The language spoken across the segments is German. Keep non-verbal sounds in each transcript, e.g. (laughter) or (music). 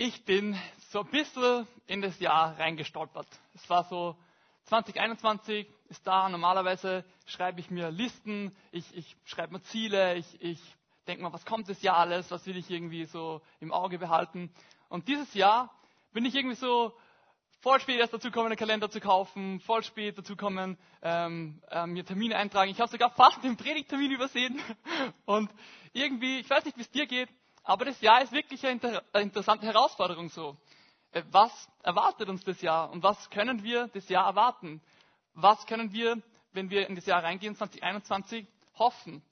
ich bin so ein bisschen in das Jahr reingestolpert. Es war so 2021 ist da. Normalerweise schreibe ich mir Listen, ich, ich schreibe mir Ziele, ich, ich denke mal, was kommt das Jahr alles, was will ich irgendwie so im Auge behalten. Und dieses Jahr bin ich irgendwie so voll spät erst dazu kommen, einen Kalender zu kaufen, voll spät dazu kommen, ähm, äh, mir Termine eintragen. Ich habe sogar fast den Predigttermin übersehen. (laughs) Und irgendwie, ich weiß nicht, wie es dir geht, aber das Jahr ist wirklich eine, inter eine interessante Herausforderung so. Äh, was erwartet uns das Jahr und was können wir das Jahr erwarten? Was können wir, wenn wir in das Jahr reingehen, 2021, hoffen?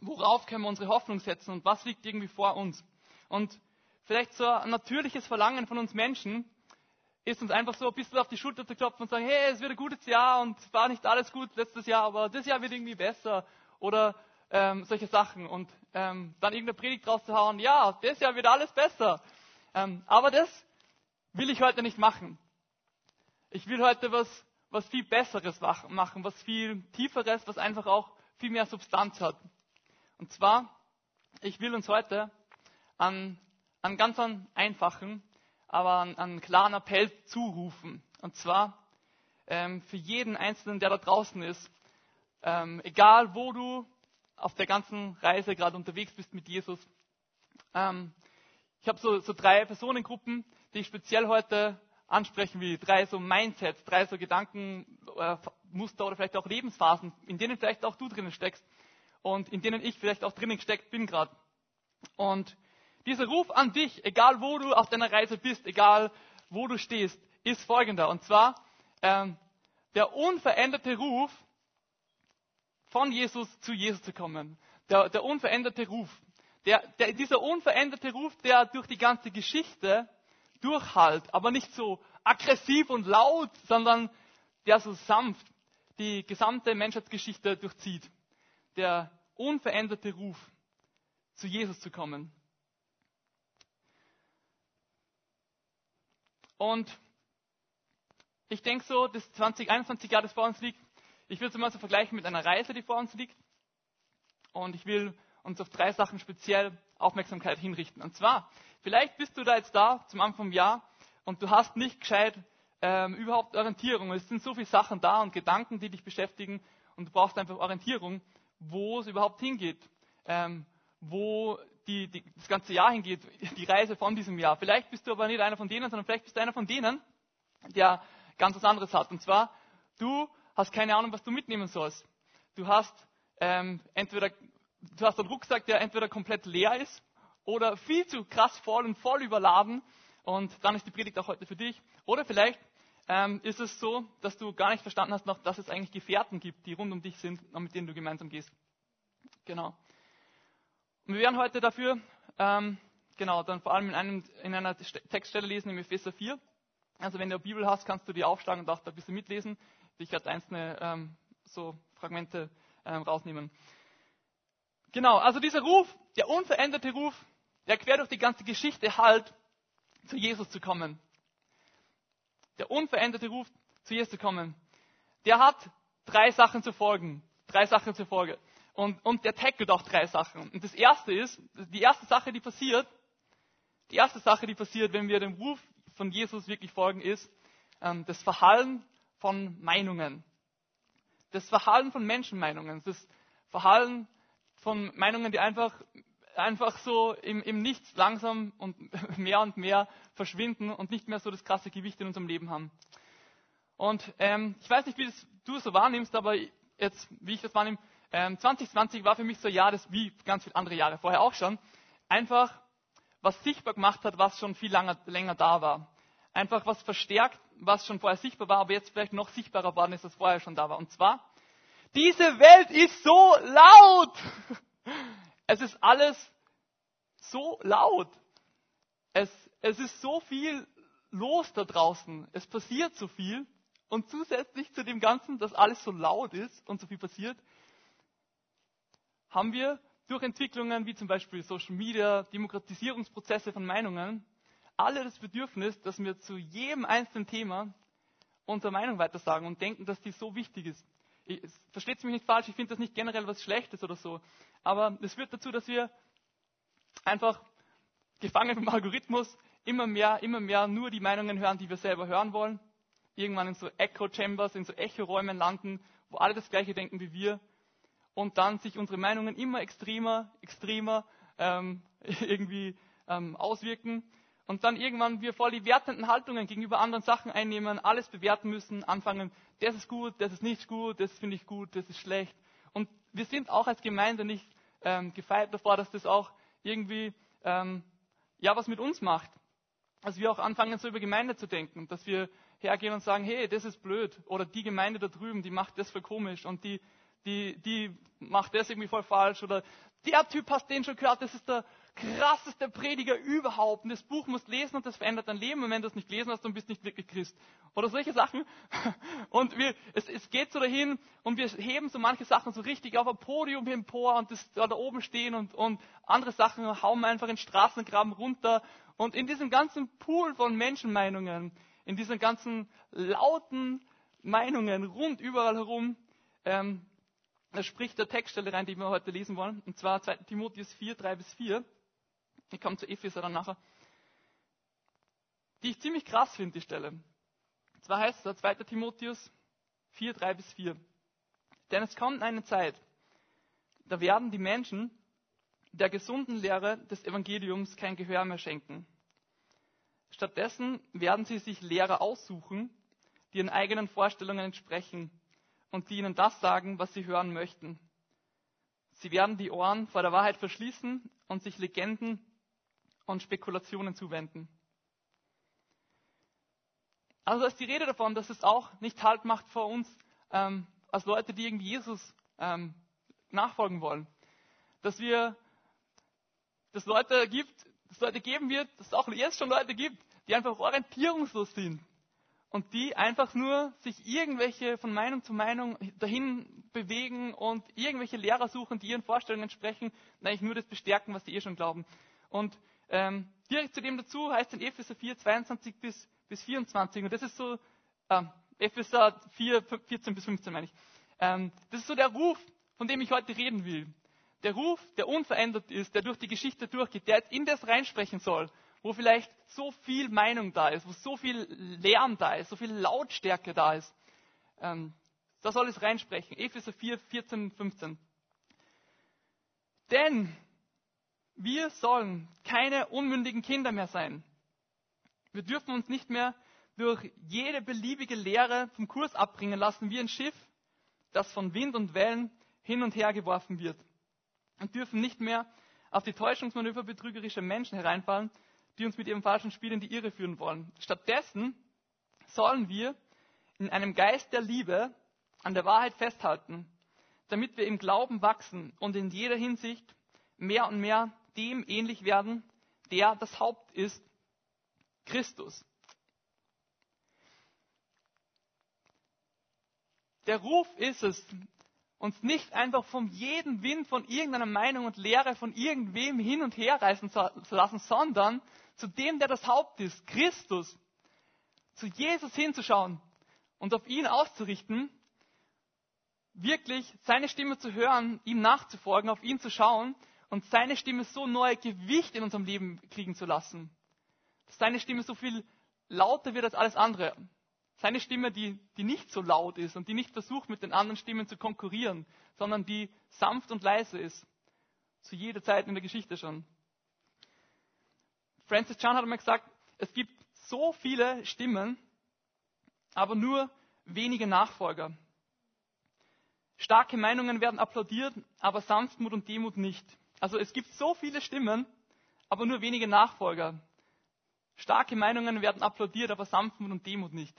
Worauf können wir unsere Hoffnung setzen und was liegt irgendwie vor uns? Und vielleicht so ein natürliches Verlangen von uns Menschen ist uns einfach so ein bisschen auf die Schulter zu klopfen und sagen, hey, es wird ein gutes Jahr und war nicht alles gut letztes Jahr, aber das Jahr wird irgendwie besser. Oder ähm, solche Sachen und ähm, dann irgendeine Predigt rauszuhauen, ja, das Jahr wird alles besser. Ähm, aber das will ich heute nicht machen. Ich will heute was, was viel Besseres machen, was viel Tieferes, was einfach auch viel mehr Substanz hat. Und zwar, ich will uns heute an, an ganz einen einfachen, aber an, an klaren Appell zurufen. Und zwar ähm, für jeden Einzelnen, der da draußen ist, ähm, egal wo du auf der ganzen Reise gerade unterwegs bist mit Jesus. Ähm, ich habe so, so drei Personengruppen, die ich speziell heute ansprechen will. Drei so Mindsets, drei so Gedankenmuster äh, oder vielleicht auch Lebensphasen, in denen vielleicht auch du drinnen steckst und in denen ich vielleicht auch drinnen gesteckt bin gerade. Und dieser Ruf an dich, egal wo du auf deiner Reise bist, egal wo du stehst, ist folgender. Und zwar ähm, der unveränderte Ruf, von Jesus zu Jesus zu kommen. Der, der unveränderte Ruf. Der, der, dieser unveränderte Ruf, der durch die ganze Geschichte durchhalt, aber nicht so aggressiv und laut, sondern der so sanft die gesamte Menschheitsgeschichte durchzieht. Der unveränderte Ruf, zu Jesus zu kommen. Und ich denke so, das 2021 Jahr, das vor uns liegt, ich will es mal so vergleichen mit einer Reise, die vor uns liegt. Und ich will uns auf drei Sachen speziell Aufmerksamkeit hinrichten. Und zwar, vielleicht bist du da jetzt da zum Anfang vom Jahr und du hast nicht gescheit ähm, überhaupt Orientierung. Es sind so viele Sachen da und Gedanken, die dich beschäftigen und du brauchst einfach Orientierung, wo es überhaupt hingeht, ähm, wo die, die, das ganze Jahr hingeht, die Reise von diesem Jahr. Vielleicht bist du aber nicht einer von denen, sondern vielleicht bist du einer von denen, der ganz was anderes hat. Und zwar, du hast keine Ahnung, was du mitnehmen sollst. Du hast ähm, entweder du hast einen Rucksack, der entweder komplett leer ist oder viel zu krass voll und voll überladen. Und dann ist die Predigt auch heute für dich. Oder vielleicht ähm, ist es so, dass du gar nicht verstanden hast, noch, dass es eigentlich Gefährten gibt, die rund um dich sind und mit denen du gemeinsam gehst. Genau. Und wir werden heute dafür, ähm, genau, dann vor allem in, einem, in einer Textstelle lesen, im Epheser 4. Also wenn du eine Bibel hast, kannst du die aufschlagen und auch da ein bisschen mitlesen ich als einzelne ähm, so Fragmente ähm, rausnehmen. Genau, also dieser Ruf, der unveränderte Ruf, der quer durch die ganze Geschichte halt, zu Jesus zu kommen. Der unveränderte Ruf, zu Jesus zu kommen, der hat drei Sachen zu folgen. Drei Sachen zur Folge. Und, und der tackelt auch drei Sachen. Und das erste ist, die erste Sache, die passiert, die erste Sache, die passiert, wenn wir dem Ruf von Jesus wirklich folgen, ist ähm, das Verhallen von Meinungen. Das Verhalten von Menschenmeinungen. Das Verhalten von Meinungen, die einfach, einfach so im, im Nichts langsam und (laughs) mehr und mehr verschwinden und nicht mehr so das krasse Gewicht in unserem Leben haben. Und ähm, ich weiß nicht, wie das du so wahrnimmst, aber jetzt, wie ich das wahrnehme, ähm, 2020 war für mich so ein Jahr, das wie ganz viele andere Jahre vorher auch schon, einfach was sichtbar gemacht hat, was schon viel langer, länger da war einfach was verstärkt, was schon vorher sichtbar war, aber jetzt vielleicht noch sichtbarer worden ist, als vorher schon da war. Und zwar, diese Welt ist so laut. (laughs) Es ist alles so laut. Es, es ist so viel los da draußen. Es passiert so viel. Und zusätzlich zu dem Ganzen, dass alles so laut ist und so viel passiert, haben wir durch Entwicklungen wie zum Beispiel Social Media, Demokratisierungsprozesse von Meinungen, alle das Bedürfnis, dass wir zu jedem einzelnen Thema unsere Meinung weitersagen und denken, dass die so wichtig ist. Versteht mich nicht falsch, ich finde das nicht generell was Schlechtes oder so. Aber es führt dazu, dass wir einfach gefangen vom Algorithmus immer mehr, immer mehr nur die Meinungen hören, die wir selber hören wollen. Irgendwann in so Echo Chambers, in so Echo-Räumen landen, wo alle das Gleiche denken wie wir. Und dann sich unsere Meinungen immer extremer, extremer ähm, (laughs) irgendwie ähm, auswirken. Und dann irgendwann wir voll die wertenden Haltungen gegenüber anderen Sachen einnehmen, alles bewerten müssen, anfangen, das ist gut, das ist nicht gut, das finde ich gut, das ist schlecht. Und wir sind auch als Gemeinde nicht ähm, gefeit davor, dass das auch irgendwie ähm, ja was mit uns macht. Dass wir auch anfangen, so über Gemeinde zu denken, dass wir hergehen und sagen, hey, das ist blöd. Oder die Gemeinde da drüben, die macht das voll komisch und die, die, die macht das irgendwie voll falsch. Oder der Typ hast den schon gehört, das ist der krasseste Prediger überhaupt. Und das Buch musst lesen und das verändert dein Leben. Und wenn du es nicht gelesen hast, dann bist du nicht wirklich Christ. Oder solche Sachen. (laughs) Und wir, es, es geht so dahin und wir heben so manche Sachen so richtig auf ein Podium empor und das da, da oben stehen und, und andere Sachen hauen einfach in Straßengraben runter. Und in diesem ganzen Pool von Menschenmeinungen, in diesen ganzen lauten Meinungen rund überall herum, ähm, da spricht der Textstelle rein, die wir heute lesen wollen. Und zwar 2. Timotheus 4, 3 bis 4. Ich komme zu Epheser dann nachher. Die ich ziemlich krass finde, die Stelle. Und zwar heißt es 2. Timotheus 4, 3 bis 4. Denn es kommt eine Zeit, da werden die Menschen der gesunden Lehre des Evangeliums kein Gehör mehr schenken. Stattdessen werden sie sich Lehrer aussuchen, die ihren eigenen Vorstellungen entsprechen und die ihnen das sagen, was sie hören möchten. Sie werden die Ohren vor der Wahrheit verschließen und sich Legenden und Spekulationen zuwenden. Also ist die Rede davon, dass es auch nicht Halt macht vor uns ähm, als Leute, die irgendwie Jesus ähm, nachfolgen wollen. Dass wir, dass Leute gibt, dass Leute geben wird, dass es auch jetzt schon Leute gibt, die einfach orientierungslos sind und die einfach nur sich irgendwelche von Meinung zu Meinung dahin bewegen und irgendwelche Lehrer suchen, die ihren Vorstellungen entsprechen, eigentlich nur das bestärken, was sie eh schon glauben. Und ähm, direkt zu dem dazu heißt in Epheser 4, 22 bis, bis 24, und das ist so, äh, Epheser 4, 14 bis 15 meine ich, ähm, das ist so der Ruf, von dem ich heute reden will. Der Ruf, der unverändert ist, der durch die Geschichte durchgeht, der jetzt in das reinsprechen soll, wo vielleicht so viel Meinung da ist, wo so viel Lärm da ist, so viel Lautstärke da ist. Ähm, da soll es reinsprechen. Epheser 4, 14, 15. Denn wir sollen keine unmündigen Kinder mehr sein. Wir dürfen uns nicht mehr durch jede beliebige Lehre vom Kurs abbringen lassen, wie ein Schiff, das von Wind und Wellen hin und her geworfen wird. Und dürfen nicht mehr auf die Täuschungsmanöver betrügerischer Menschen hereinfallen, die uns mit ihrem falschen Spiel in die Irre führen wollen. Stattdessen sollen wir in einem Geist der Liebe an der Wahrheit festhalten, damit wir im Glauben wachsen und in jeder Hinsicht mehr und mehr dem ähnlich werden, der das Haupt ist, Christus. Der Ruf ist es, uns nicht einfach von jedem Wind, von irgendeiner Meinung und Lehre von irgendwem hin und her reißen zu lassen, sondern zu dem, der das Haupt ist, Christus, zu Jesus hinzuschauen und auf ihn auszurichten, wirklich seine Stimme zu hören, ihm nachzufolgen, auf ihn zu schauen und seine Stimme so neue Gewicht in unserem Leben kriegen zu lassen. Dass seine Stimme so viel lauter wird als alles andere. Seine Stimme, die, die nicht so laut ist und die nicht versucht, mit den anderen Stimmen zu konkurrieren, sondern die sanft und leise ist. Zu jeder Zeit in der Geschichte schon. Francis Chan hat einmal gesagt, es gibt so viele Stimmen, aber nur wenige Nachfolger. Starke Meinungen werden applaudiert, aber Sanftmut und Demut nicht. Also es gibt so viele Stimmen, aber nur wenige Nachfolger. Starke Meinungen werden applaudiert, aber Sanftmut und Demut nicht.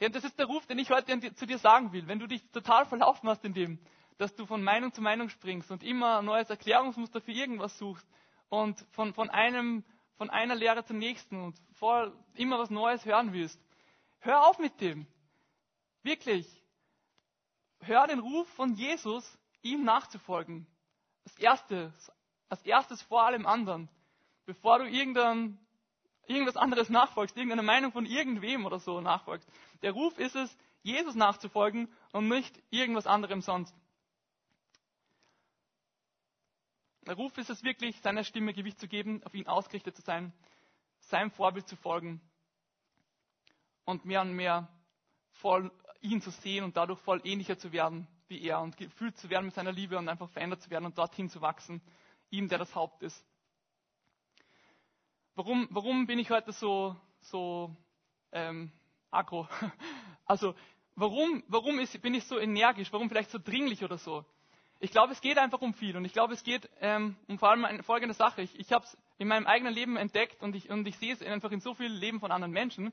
Ja, und das ist der Ruf, den ich heute zu dir sagen will. Wenn du dich total verlaufen hast in dem, dass du von Meinung zu Meinung springst und immer ein neues Erklärungsmuster für irgendwas suchst und von, von einem von einer Lehre zur nächsten und voll immer was Neues hören willst. Hör auf mit dem. Wirklich. Hör den Ruf von Jesus, ihm nachzufolgen. Als erstes, als erstes vor allem anderen. Bevor du irgendein, irgendwas anderes nachfolgst, irgendeine Meinung von irgendwem oder so nachfolgst. Der Ruf ist es, Jesus nachzufolgen und nicht irgendwas anderem sonst. Der Ruf ist es wirklich, seiner Stimme Gewicht zu geben, auf ihn ausgerichtet zu sein, seinem Vorbild zu folgen und mehr und mehr voll ihn zu sehen und dadurch voll ähnlicher zu werden wie er und gefühlt zu werden mit seiner Liebe und einfach verändert zu werden und dorthin zu wachsen, ihm, der das Haupt ist. Warum, warum bin ich heute so, so ähm, aggro? (laughs) Also warum, warum ist, bin ich so energisch? Warum vielleicht so dringlich oder so? Ich glaube, es geht einfach um viel und ich glaube, es geht ähm, um vor allem eine folgende Sache. Ich, ich habe es in meinem eigenen Leben entdeckt und ich, und ich sehe es einfach in so vielen Leben von anderen Menschen,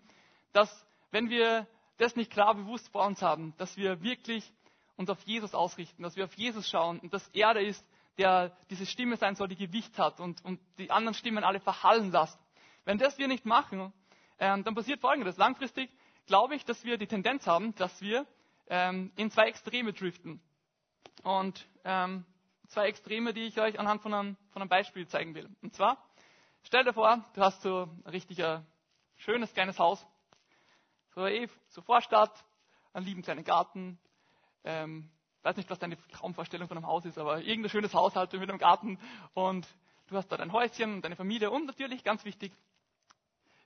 dass wenn wir das nicht klar bewusst vor uns haben, dass wir wirklich uns auf Jesus ausrichten, dass wir auf Jesus schauen und dass er der ist, der diese Stimme sein soll, die Gewicht hat und, und die anderen Stimmen alle verhallen lässt. Wenn das wir nicht machen, ähm, dann passiert Folgendes. Langfristig glaube ich, dass wir die Tendenz haben, dass wir ähm, in zwei Extreme driften. Und ähm, zwei Extreme, die ich euch anhand von einem, von einem Beispiel zeigen will. Und zwar, stell dir vor, du hast so ein richtig schönes kleines Haus, so eh, so Vorstadt, einen lieben kleinen Garten, ähm, weiß nicht, was deine Traumvorstellung von einem Haus ist, aber irgendein schönes Haus halt mit einem Garten und du hast da dein Häuschen und deine Familie und natürlich, ganz wichtig,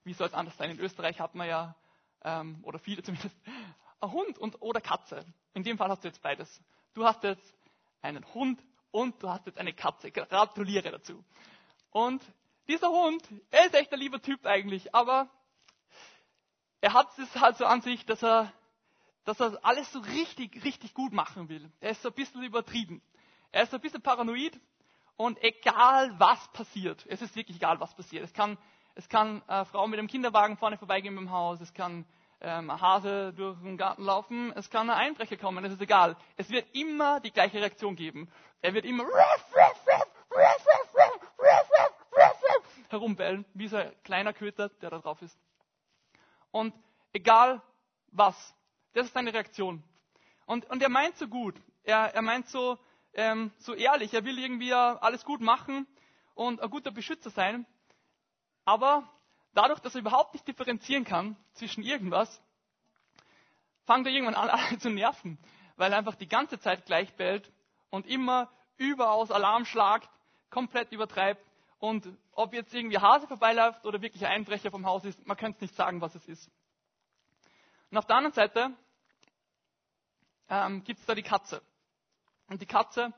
wie soll es anders sein? In Österreich hat man ja, ähm, oder viele (laughs) zumindest, ein Hund und, oder Katze. In dem Fall hast du jetzt beides. Du hast jetzt einen Hund und du hast jetzt eine Katze. Gratuliere dazu. Und dieser Hund, er ist echt ein lieber Typ eigentlich, aber er hat es halt so an sich, dass er dass er alles so richtig, richtig gut machen will. Er ist so ein bisschen übertrieben. Er ist so ein bisschen paranoid und egal was passiert, es ist wirklich egal was passiert. Es kann, es kann eine Frau mit einem Kinderwagen vorne vorbeigehen im Haus, es kann ähm, ein Hase durch den Garten laufen, es kann ein Einbrecher kommen, es ist egal. Es wird immer die gleiche Reaktion geben. Er wird immer herumbellen, wie so ein kleiner Köter, der da drauf ist. Und egal was, das ist seine Reaktion. Und, und er meint so gut. Er, er meint so, ähm, so ehrlich. Er will irgendwie alles gut machen und ein guter Beschützer sein. Aber dadurch, dass er überhaupt nicht differenzieren kann zwischen irgendwas, fängt er irgendwann an, (laughs) alle zu nerven. Weil er einfach die ganze Zeit gleich bellt und immer überaus Alarm schlagt, komplett übertreibt. Und ob jetzt irgendwie Hase vorbeiläuft oder wirklich ein Einbrecher vom Haus ist, man könnte es nicht sagen, was es ist. Und auf der anderen Seite ähm, gibt es da die Katze. Und die Katze,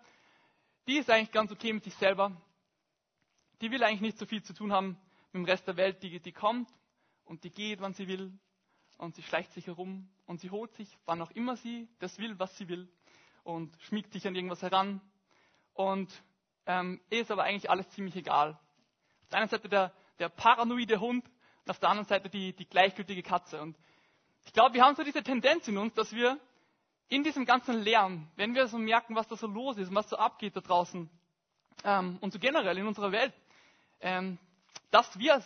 die ist eigentlich ganz okay mit sich selber. Die will eigentlich nicht so viel zu tun haben mit dem Rest der Welt. Die, die kommt und die geht, wann sie will. Und sie schleicht sich herum und sie holt sich, wann auch immer sie das will, was sie will. Und schmiegt sich an irgendwas heran. Und ähm, ist aber eigentlich alles ziemlich egal. Auf der einen Seite der, der paranoide Hund und auf der anderen Seite die, die gleichgültige Katze. Und ich glaube, wir haben so diese Tendenz in uns, dass wir in diesem ganzen Lärm, wenn wir so merken, was da so los ist, was so abgeht da draußen ähm, und so generell in unserer Welt, ähm, dass wir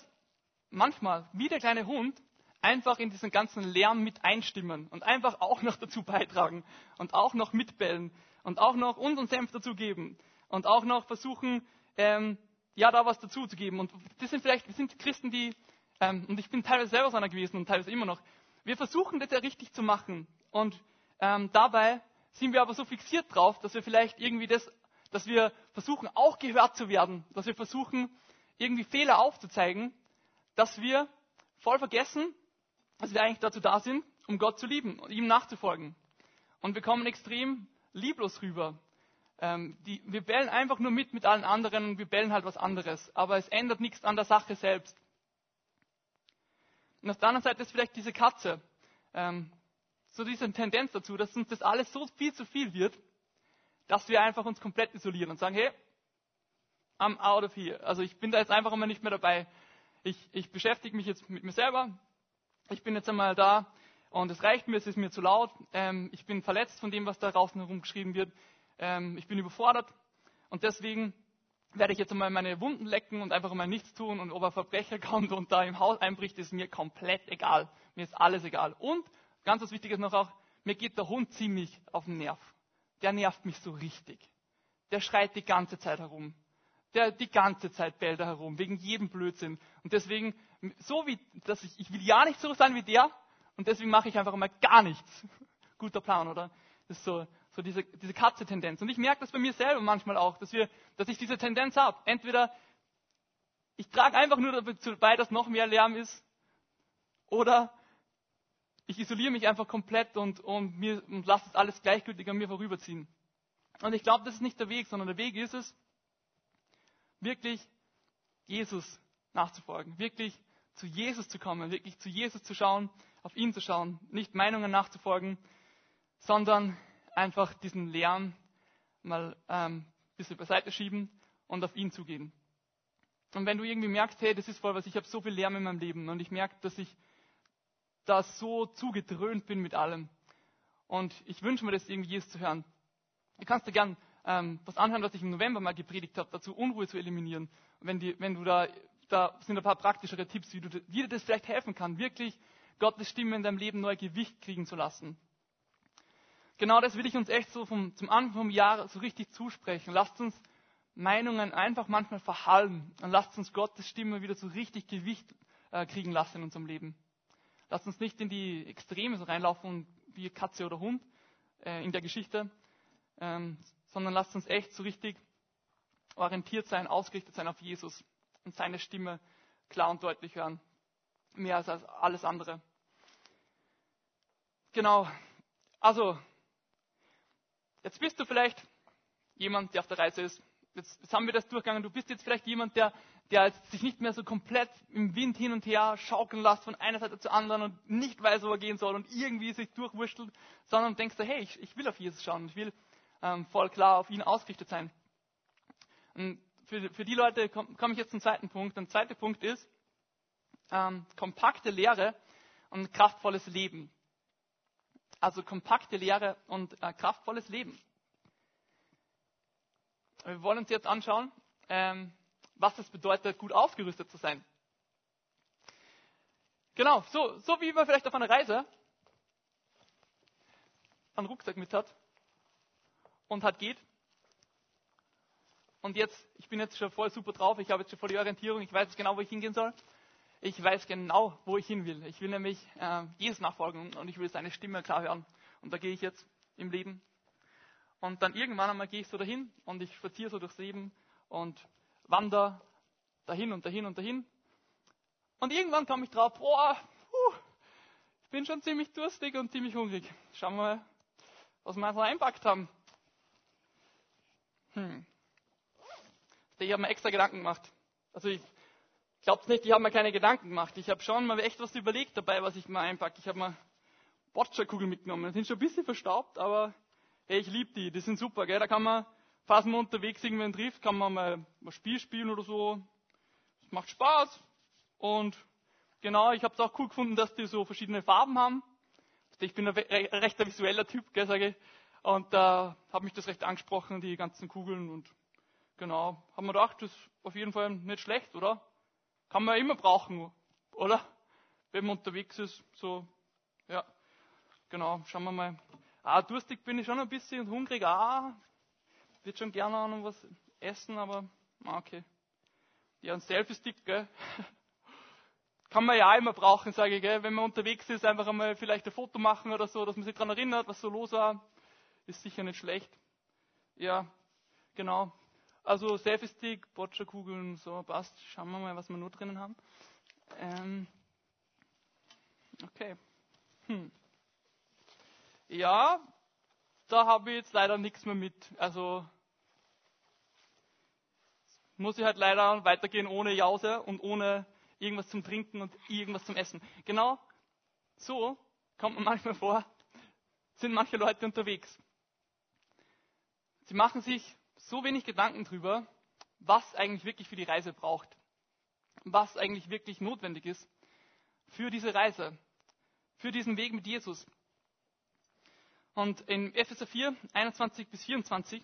manchmal, wie der kleine Hund, einfach in diesen ganzen Lärm mit einstimmen und einfach auch noch dazu beitragen und auch noch mitbellen und auch noch unseren Senf dazugeben und auch noch versuchen, ähm, ja, da was dazuzugeben. Und das sind vielleicht, wir sind Christen, die, ähm, und ich bin teilweise selber so einer gewesen und teilweise immer noch, wir versuchen das ja richtig zu machen. Und ähm, dabei sind wir aber so fixiert drauf, dass wir vielleicht irgendwie das, dass wir versuchen, auch gehört zu werden, dass wir versuchen, irgendwie Fehler aufzuzeigen, dass wir voll vergessen, dass wir eigentlich dazu da sind, um Gott zu lieben und ihm nachzufolgen. Und wir kommen extrem lieblos rüber. Ähm, die, wir bellen einfach nur mit mit allen anderen und wir bellen halt was anderes. Aber es ändert nichts an der Sache selbst. Und auf der anderen Seite ist vielleicht diese Katze, ähm, so diese Tendenz dazu, dass uns das alles so viel zu viel wird, dass wir einfach uns komplett isolieren und sagen, hey, I'm out of here. Also ich bin da jetzt einfach immer nicht mehr dabei. Ich, ich beschäftige mich jetzt mit mir selber. Ich bin jetzt einmal da und es reicht mir, es ist mir zu laut. Ähm, ich bin verletzt von dem, was da draußen herumgeschrieben wird. Ähm, ich bin überfordert und deswegen werde ich jetzt einmal meine Wunden lecken und einfach mal nichts tun und ob ein Verbrecher (laughs) kommt und da im Haus einbricht, ist mir komplett egal. Mir ist alles egal. Und ganz was Wichtiges noch auch, mir geht der Hund ziemlich auf den Nerv. Der nervt mich so richtig. Der schreit die ganze Zeit herum. Der die ganze Zeit bellt er herum, wegen jedem Blödsinn. Und deswegen, so wie, dass ich, ich will ja nicht so sein wie der, und deswegen mache ich einfach mal gar nichts. (laughs) Guter Plan, oder? Das ist so, so diese, diese Katze-Tendenz. Und ich merke das bei mir selber manchmal auch, dass, wir, dass ich diese Tendenz habe. Entweder ich trage einfach nur dazu bei, dass noch mehr Lärm ist. Oder ich isoliere mich einfach komplett und, und, mir, und lasse es alles gleichgültig an mir vorüberziehen. Und ich glaube, das ist nicht der Weg, sondern der Weg ist es, wirklich Jesus nachzufolgen, wirklich zu Jesus zu kommen, wirklich zu Jesus zu schauen, auf ihn zu schauen, nicht Meinungen nachzufolgen, sondern einfach diesen Lärm mal ähm, ein bisschen beiseite schieben und auf ihn zugehen. Und wenn du irgendwie merkst, hey, das ist voll was, ich habe so viel Lärm in meinem Leben und ich merke, dass ich da so zugedröhnt bin mit allem. Und ich wünsche mir das irgendwie Jesus zu hören. Du kannst dir gern ähm, was anhören, was ich im November mal gepredigt habe, dazu Unruhe zu eliminieren. wenn, die, wenn du da, da sind ein paar praktischere Tipps, wie, du, wie dir das vielleicht helfen kann, wirklich Gottes Stimme in deinem Leben neu Gewicht kriegen zu lassen. Genau das will ich uns echt so vom, zum Anfang vom Jahr so richtig zusprechen. Lasst uns Meinungen einfach manchmal verhallen und lasst uns Gottes Stimme wieder so richtig Gewicht äh, kriegen lassen in unserem Leben. Lasst uns nicht in die Extreme so reinlaufen wie Katze oder Hund äh, in der Geschichte, ähm, sondern lasst uns echt so richtig orientiert sein, ausgerichtet sein auf Jesus und seine Stimme klar und deutlich hören. Mehr als alles andere. Genau. Also, jetzt bist du vielleicht jemand, der auf der Reise ist jetzt, jetzt haben wir das durchgegangen, du bist jetzt vielleicht jemand, der, der sich nicht mehr so komplett im Wind hin und her schaukeln lässt von einer Seite zur anderen und nicht weiß, wo er gehen soll und irgendwie sich durchwurschtelt, sondern denkst du, hey, ich, ich will auf Jesus schauen, ich will ähm, voll klar auf ihn ausgerichtet sein. Und für, für die Leute komme komm ich jetzt zum zweiten Punkt. Der zweite Punkt ist ähm, kompakte Lehre und kraftvolles Leben. Also kompakte Lehre und äh, kraftvolles Leben. Wir wollen uns jetzt anschauen, ähm, was es bedeutet, gut ausgerüstet zu sein. Genau, so, so wie man vielleicht auf einer Reise einen Rucksack mit hat und hat geht. Und jetzt, ich bin jetzt schon voll super drauf, ich habe jetzt schon voll die Orientierung, ich weiß genau, wo ich hingehen soll. Ich weiß genau, wo ich hin will. Ich will nämlich äh, Jesus nachfolgen und ich will seine Stimme klar hören. Und da gehe ich jetzt im Leben und dann irgendwann einmal gehe ich so dahin und ich spaziere so durchs Leben und wandere dahin und dahin und dahin. Und irgendwann komme ich drauf, boah, puh, ich bin schon ziemlich durstig und ziemlich hungrig. Schauen wir mal, was wir so einpackt haben. Hm. Ich habe mir extra Gedanken gemacht. Also ich glaube nicht, ich habe mir keine Gedanken gemacht. Ich habe schon mal echt was überlegt dabei, was ich mal einpacke. Ich habe mal Boccia-Kugeln mitgenommen. Die sind schon ein bisschen verstaubt, aber hey, ich liebe die, die sind super, gell? Da kann man, falls man unterwegs irgendwen trifft, kann man mal ein Spiel spielen oder so. Es macht Spaß. Und genau, ich habe es auch cool gefunden, dass die so verschiedene Farben haben. Ich bin ein recht visueller Typ, gell, sage ich. Und da äh, hat mich das recht angesprochen, die ganzen Kugeln. Und genau, haben wir gedacht, das ist auf jeden Fall nicht schlecht, oder? Kann man immer brauchen, oder? Wenn man unterwegs ist, so, ja. Genau, schauen wir mal. Ah, durstig bin ich schon ein bisschen und hungrig, ah, würde schon gerne noch was essen, aber ah, okay. Ja, ein Selfie-Stick, gell? (laughs) Kann man ja auch immer brauchen, sage ich, gell? Wenn man unterwegs ist, einfach einmal vielleicht ein Foto machen oder so, dass man sich daran erinnert, was so los war. Ist sicher nicht schlecht. Ja, genau. Also Selfie-Stick, Boccia-Kugeln, so passt. Schauen wir mal, was wir nur drinnen haben. Ähm, okay. Hm. Ja, da habe ich jetzt leider nichts mehr mit. Also muss ich halt leider weitergehen ohne Jause und ohne irgendwas zum Trinken und irgendwas zum Essen. Genau so kommt man manchmal vor, sind manche Leute unterwegs. Sie machen sich so wenig Gedanken darüber, was eigentlich wirklich für die Reise braucht, was eigentlich wirklich notwendig ist für diese Reise, für diesen Weg mit Jesus. Und in Epheser 4, 21 bis 24,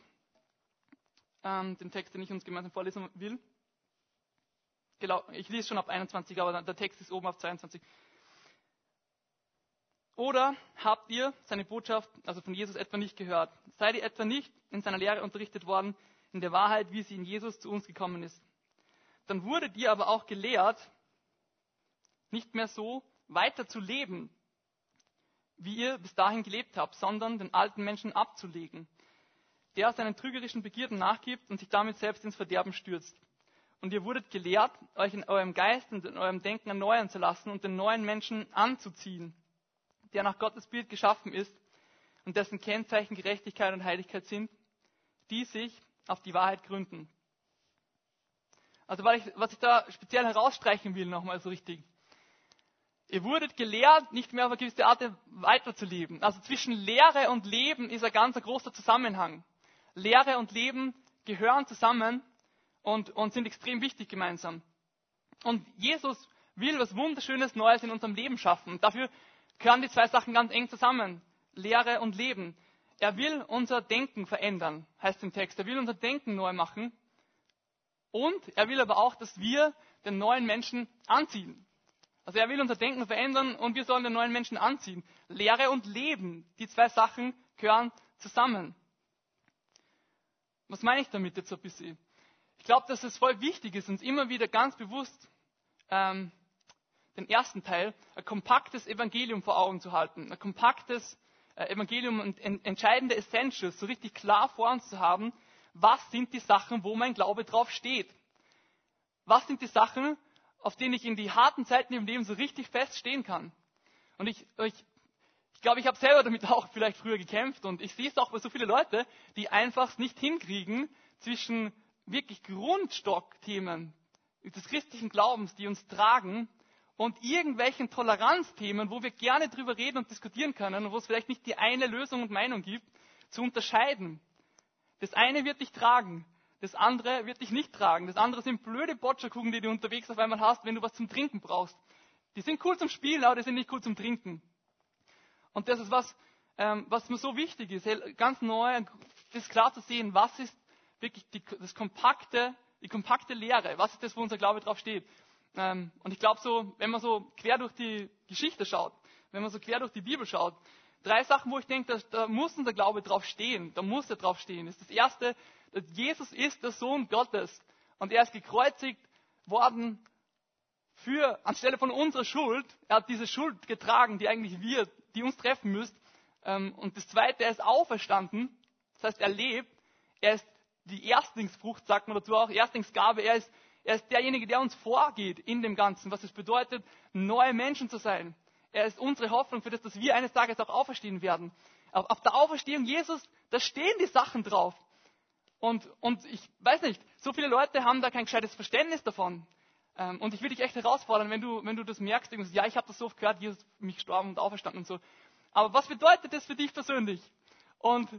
ähm, den Text, den ich uns gemeinsam vorlesen will, ich lese schon ab 21, aber der Text ist oben auf 22. Oder habt ihr seine Botschaft, also von Jesus etwa nicht gehört? Seid ihr etwa nicht in seiner Lehre unterrichtet worden, in der Wahrheit, wie sie in Jesus zu uns gekommen ist? Dann wurdet ihr aber auch gelehrt, nicht mehr so weiter zu leben, wie ihr bis dahin gelebt habt, sondern den alten Menschen abzulegen, der seinen trügerischen Begierden nachgibt und sich damit selbst ins Verderben stürzt. und ihr wurdet gelehrt, euch in eurem Geist und in eurem Denken erneuern zu lassen und den neuen Menschen anzuziehen, der nach Gottes Bild geschaffen ist und dessen Kennzeichen Gerechtigkeit und Heiligkeit sind, die sich auf die Wahrheit gründen. Also was ich, da speziell herausstreichen will, nochmal so richtig. Ihr wurdet gelehrt, nicht mehr auf eine gewisse Art weiterzuleben. Also zwischen Lehre und Leben ist ein ganz großer Zusammenhang. Lehre und Leben gehören zusammen und, und sind extrem wichtig gemeinsam. Und Jesus will was Wunderschönes Neues in unserem Leben schaffen. Dafür gehören die zwei Sachen ganz eng zusammen. Lehre und Leben. Er will unser Denken verändern, heißt im Text. Er will unser Denken neu machen. Und er will aber auch, dass wir den neuen Menschen anziehen. Also er will unser Denken verändern und wir sollen den neuen Menschen anziehen. Lehre und Leben, die zwei Sachen gehören zusammen. Was meine ich damit jetzt so ein bisschen? Ich glaube, dass es voll wichtig ist, uns immer wieder ganz bewusst ähm, den ersten Teil, ein kompaktes Evangelium vor Augen zu halten. Ein kompaktes äh, Evangelium und entscheidende Essentials so richtig klar vor uns zu haben. Was sind die Sachen, wo mein Glaube drauf steht? Was sind die Sachen, auf denen ich in die harten Zeiten im Leben so richtig feststehen kann? Und ich, ich, ich glaube, ich habe selber damit auch vielleicht früher gekämpft und ich sehe es auch bei so vielen Leuten, die einfach nicht hinkriegen zwischen wirklich Grundstockthemen des christlichen Glaubens, die uns tragen, und irgendwelchen Toleranzthemen, wo wir gerne drüber reden und diskutieren können und wo es vielleicht nicht die eine Lösung und Meinung gibt, zu unterscheiden. Das eine wird dich tragen, das andere wird dich nicht tragen. Das andere sind blöde Bocciakuchen, die du unterwegs auf einmal hast, wenn du was zum Trinken brauchst. Die sind cool zum Spielen, aber die sind nicht cool zum Trinken. Und das ist was, ähm, was mir so wichtig ist, ganz neu, das klar zu sehen, was ist wirklich die, das kompakte, die kompakte Lehre. Was ist das, wo unser Glaube drauf steht? Ähm, und ich glaube so, wenn man so quer durch die Geschichte schaut, wenn man so quer durch die Bibel schaut, drei Sachen, wo ich denke, da muss unser Glaube drauf stehen. Da muss er drauf stehen. Das ist das erste, dass Jesus ist der Sohn Gottes. Und er ist gekreuzigt worden für, anstelle von unserer Schuld. Er hat diese Schuld getragen, die eigentlich wir, die uns treffen müsst. Ähm, und das zweite, er ist auferstanden. Das heißt, er lebt. Er ist die Erstlingsfrucht, sagt man dazu auch, Erstlingsgabe. Er ist, er ist derjenige, der uns vorgeht in dem Ganzen, was es bedeutet, neue Menschen zu sein. Er ist unsere Hoffnung für das, dass wir eines Tages auch auferstehen werden. Auf, der Auferstehung Jesus, da stehen die Sachen drauf. Und, und ich weiß nicht, so viele Leute haben da kein gescheites Verständnis davon. Ähm, und ich will dich echt herausfordern, wenn du, wenn du das merkst, ja, ich habe das so oft gehört, Jesus mich gestorben und auferstanden und so. Aber was bedeutet das für dich persönlich? Und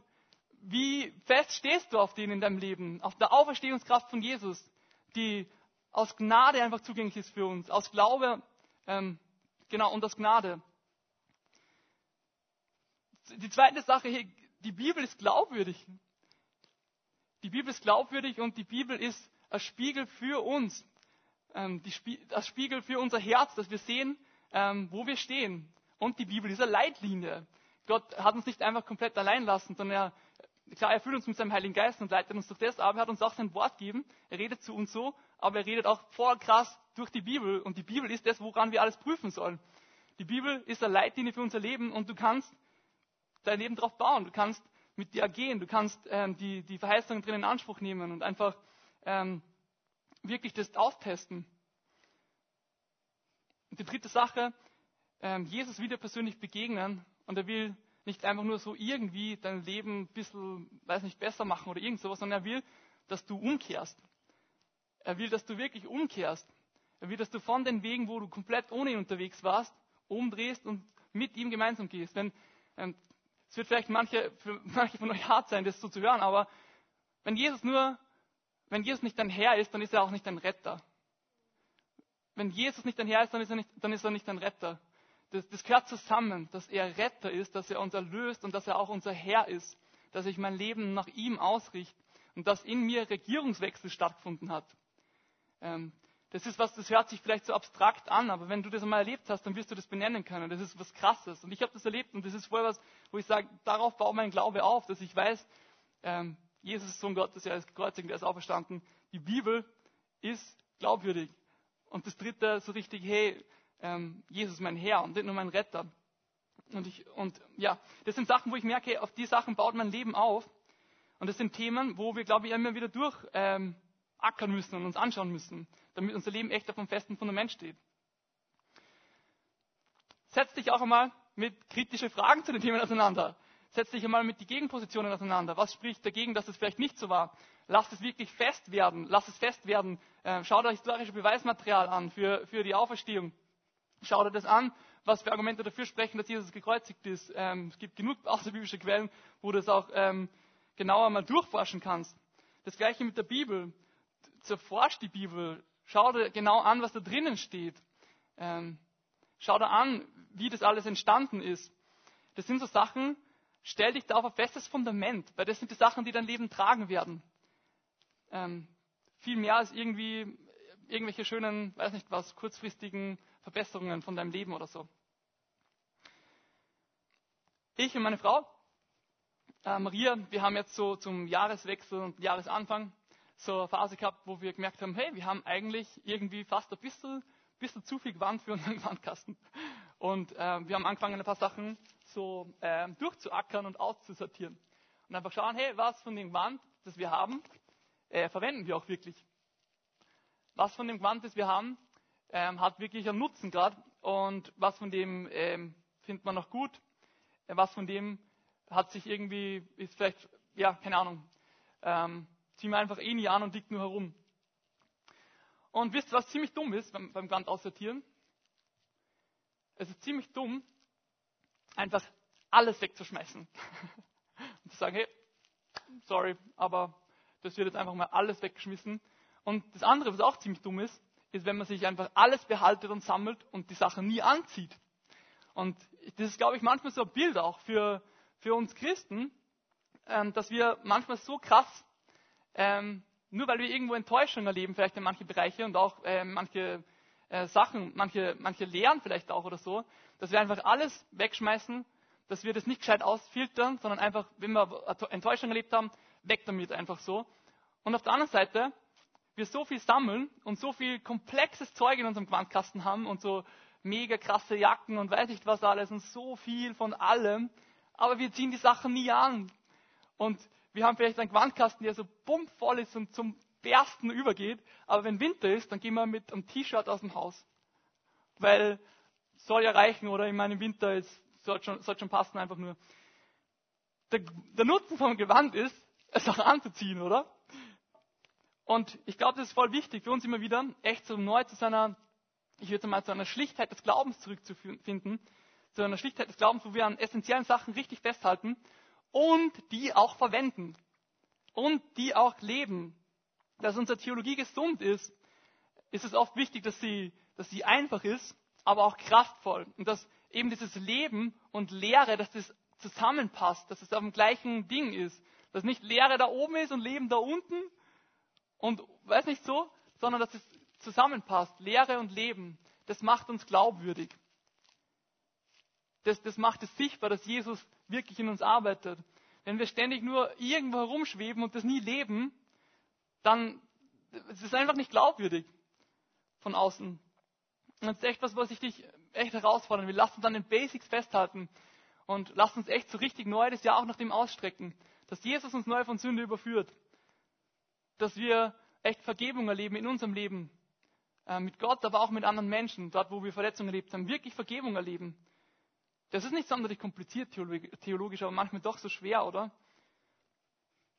wie fest stehst du auf denen in deinem Leben? Auf der Auferstehungskraft von Jesus, die aus Gnade einfach zugänglich ist für uns, aus Glaube, ähm, genau, und aus Gnade. Die zweite Sache, hier, die Bibel ist glaubwürdig. Die Bibel ist glaubwürdig und die Bibel ist ein Spiegel für uns. Ähm, die, das Spiegel für unser Herz, dass wir sehen, ähm, wo wir stehen. Und die Bibel ist eine Leitlinie. Gott hat uns nicht einfach komplett allein lassen, sondern er Klar, er füllt uns mit seinem Heiligen Geist und leitet uns durch das, aber er hat uns auch sein Wort gegeben. Er redet zu uns so, aber er redet auch voll krass durch die Bibel. Und die Bibel ist das, woran wir alles prüfen sollen. Die Bibel ist eine Leitlinie für unser Leben und du kannst dein Leben darauf bauen. Du kannst mit dir gehen. Du kannst ähm, die, die Verheißungen drin in Anspruch nehmen und einfach ähm, wirklich das austesten. Und die dritte Sache, ähm, Jesus wieder persönlich begegnen und er will nicht einfach nur so irgendwie dein Leben ein bisschen, weiß nicht, besser machen oder irgend sowas, sondern er will, dass du umkehrst. Er will, dass du wirklich umkehrst. Er will, dass du von den Wegen, wo du komplett ohne ihn unterwegs warst, umdrehst und mit ihm gemeinsam gehst. Wenn, ähm, es wird vielleicht manche, für manche von euch hart sein, das so zu hören, aber wenn Jesus nur, wenn Jesus nicht dein Herr ist, dann ist er auch nicht dein Retter. Wenn Jesus nicht dein Herr ist, dann ist er nicht, dann ist er nicht dein Retter das, das gehört zusammen, dass er Retter ist, dass er uns erlöst und dass er auch unser Herr ist, dass ich mein Leben nach ihm ausrichte und dass in mir Regierungswechsel stattgefunden hat. Ähm, das ist was, das hört sich vielleicht so abstrakt an, aber wenn du das einmal erlebt hast, dann wirst du das benennen können. Das ist was Krasses. Und ich habe das erlebt und das ist voll was, wo ich sage, darauf baut mein Glaube auf, dass ich weiß, ähm, Jesus ist Sohn Gottes, er ist gekreuzigt, er ist auferstanden. Die Bibel ist glaubwürdig. Und das dritte, so richtig, hey, ähm, Jesus mein Herr und nicht nur mein Retter. Und, ich, und ja, das sind Sachen, wo ich merke, auf die Sachen baut mein Leben auf. Und das sind Themen, wo wir, glaube ich, immer wieder durcharbeiten ackern müssen und uns anschauen müssen, damit unser Leben echt auf einem festen Fundament steht. Setz dich auch einmal mit kritischen Fragen zu den Themen auseinander. Setz dich einmal mit den Gegenpositionen auseinander. Was spricht dagegen, dass es vielleicht nicht so war? Lass es wirklich fest werden. Lass es fest werden. Äh, schau dir historische Beweismaterial an für, für die Auferstehung. Schau dir das an, was für Argumente dafür sprechen, dass Jesus gekreuzigt ist. Ähm, es gibt genug außerbiblische Quellen, wo du das auch ähm, genauer mal durchforschen kannst. Das gleiche mit der Bibel. Zerforsch die Bibel. Schau dir genau an, was da drinnen steht. Ähm, schau dir an, wie das alles entstanden ist. Das sind so Sachen, stell dich da auf ein festes Fundament, weil das sind die Sachen, die dein Leben tragen werden. Ähm, viel mehr als irgendwie irgendwelche schönen, weiß nicht was, kurzfristigen Verbesserungen von deinem Leben oder so. Ich und meine Frau, äh, Maria, wir haben jetzt so zum Jahreswechsel und Jahresanfang so eine Phase gehabt, wo wir gemerkt haben, hey, wir haben eigentlich irgendwie fast ein bisschen, bisschen zu viel Gewand für unseren (laughs) Gewandkasten. Und äh, wir haben angefangen, ein paar Sachen so äh, durchzuackern und auszusortieren. Und einfach schauen, hey, was von dem Gewand, das wir haben, äh, verwenden wir auch wirklich. Was von dem Gewand, das wir haben, ähm, hat wirklich einen Nutzen gerade. Und was von dem ähm, findet man noch gut, äh, was von dem hat sich irgendwie, ist vielleicht, ja, keine Ahnung, ähm, ziehen wir einfach eh nie an und liegt nur herum. Und wisst ihr, was ziemlich dumm ist beim, beim Gewand aussortieren? Es ist ziemlich dumm, einfach alles wegzuschmeißen. (laughs) und zu sagen, hey, sorry, aber das wird jetzt einfach mal alles weggeschmissen. Und das andere, was auch ziemlich dumm ist, ist, wenn man sich einfach alles behaltet und sammelt und die Sachen nie anzieht. Und das ist, glaube ich, manchmal so ein Bild auch für, für uns Christen, ähm, dass wir manchmal so krass, ähm, nur weil wir irgendwo Enttäuschung erleben, vielleicht in manche Bereiche und auch äh, manche äh, Sachen, manche, manche Lehren vielleicht auch oder so, dass wir einfach alles wegschmeißen, dass wir das nicht gescheit ausfiltern, sondern einfach, wenn wir Enttäuschung erlebt haben, weg damit einfach so. Und auf der anderen Seite wir so viel sammeln und so viel komplexes Zeug in unserem Gewandkasten haben und so mega krasse Jacken und weiß nicht was alles und so viel von allem, aber wir ziehen die Sachen nie an. Und wir haben vielleicht einen Gewandkasten, der so bummvoll ist und zum Bersten übergeht, aber wenn Winter ist, dann gehen wir mit einem T-Shirt aus dem Haus. Weil soll ja reichen oder in meinem Winter ist, sollte schon, sollte schon passen einfach nur. Der, der Nutzen vom Gewand ist, es auch anzuziehen, oder? Und ich glaube, das ist voll wichtig für uns immer wieder, echt so neu zu seiner, ich würde mal zu einer Schlichtheit des Glaubens zurückzufinden, zu einer Schlichtheit des Glaubens, wo wir an essentiellen Sachen richtig festhalten und die auch verwenden und die auch leben. Dass unsere Theologie gesund ist, ist es oft wichtig, dass sie, dass sie einfach ist, aber auch kraftvoll. Und dass eben dieses Leben und Lehre, dass das zusammenpasst, dass es auf dem gleichen Ding ist. Dass nicht Lehre da oben ist und Leben da unten, und weiß nicht so, sondern dass es zusammenpasst. Lehre und Leben, das macht uns glaubwürdig. Das, das macht es sichtbar, dass Jesus wirklich in uns arbeitet. Wenn wir ständig nur irgendwo herumschweben und das nie leben, dann ist es einfach nicht glaubwürdig von außen. Und das ist echt was, was ich dich echt herausfordern will. Lass uns an den Basics festhalten und lass uns echt so richtig neu das Jahr auch nach dem ausstrecken, dass Jesus uns neu von Sünde überführt dass wir echt Vergebung erleben in unserem Leben. Äh, mit Gott, aber auch mit anderen Menschen, dort wo wir Verletzungen erlebt haben, wirklich Vergebung erleben. Das ist nicht sonderlich kompliziert theologisch, aber manchmal doch so schwer, oder?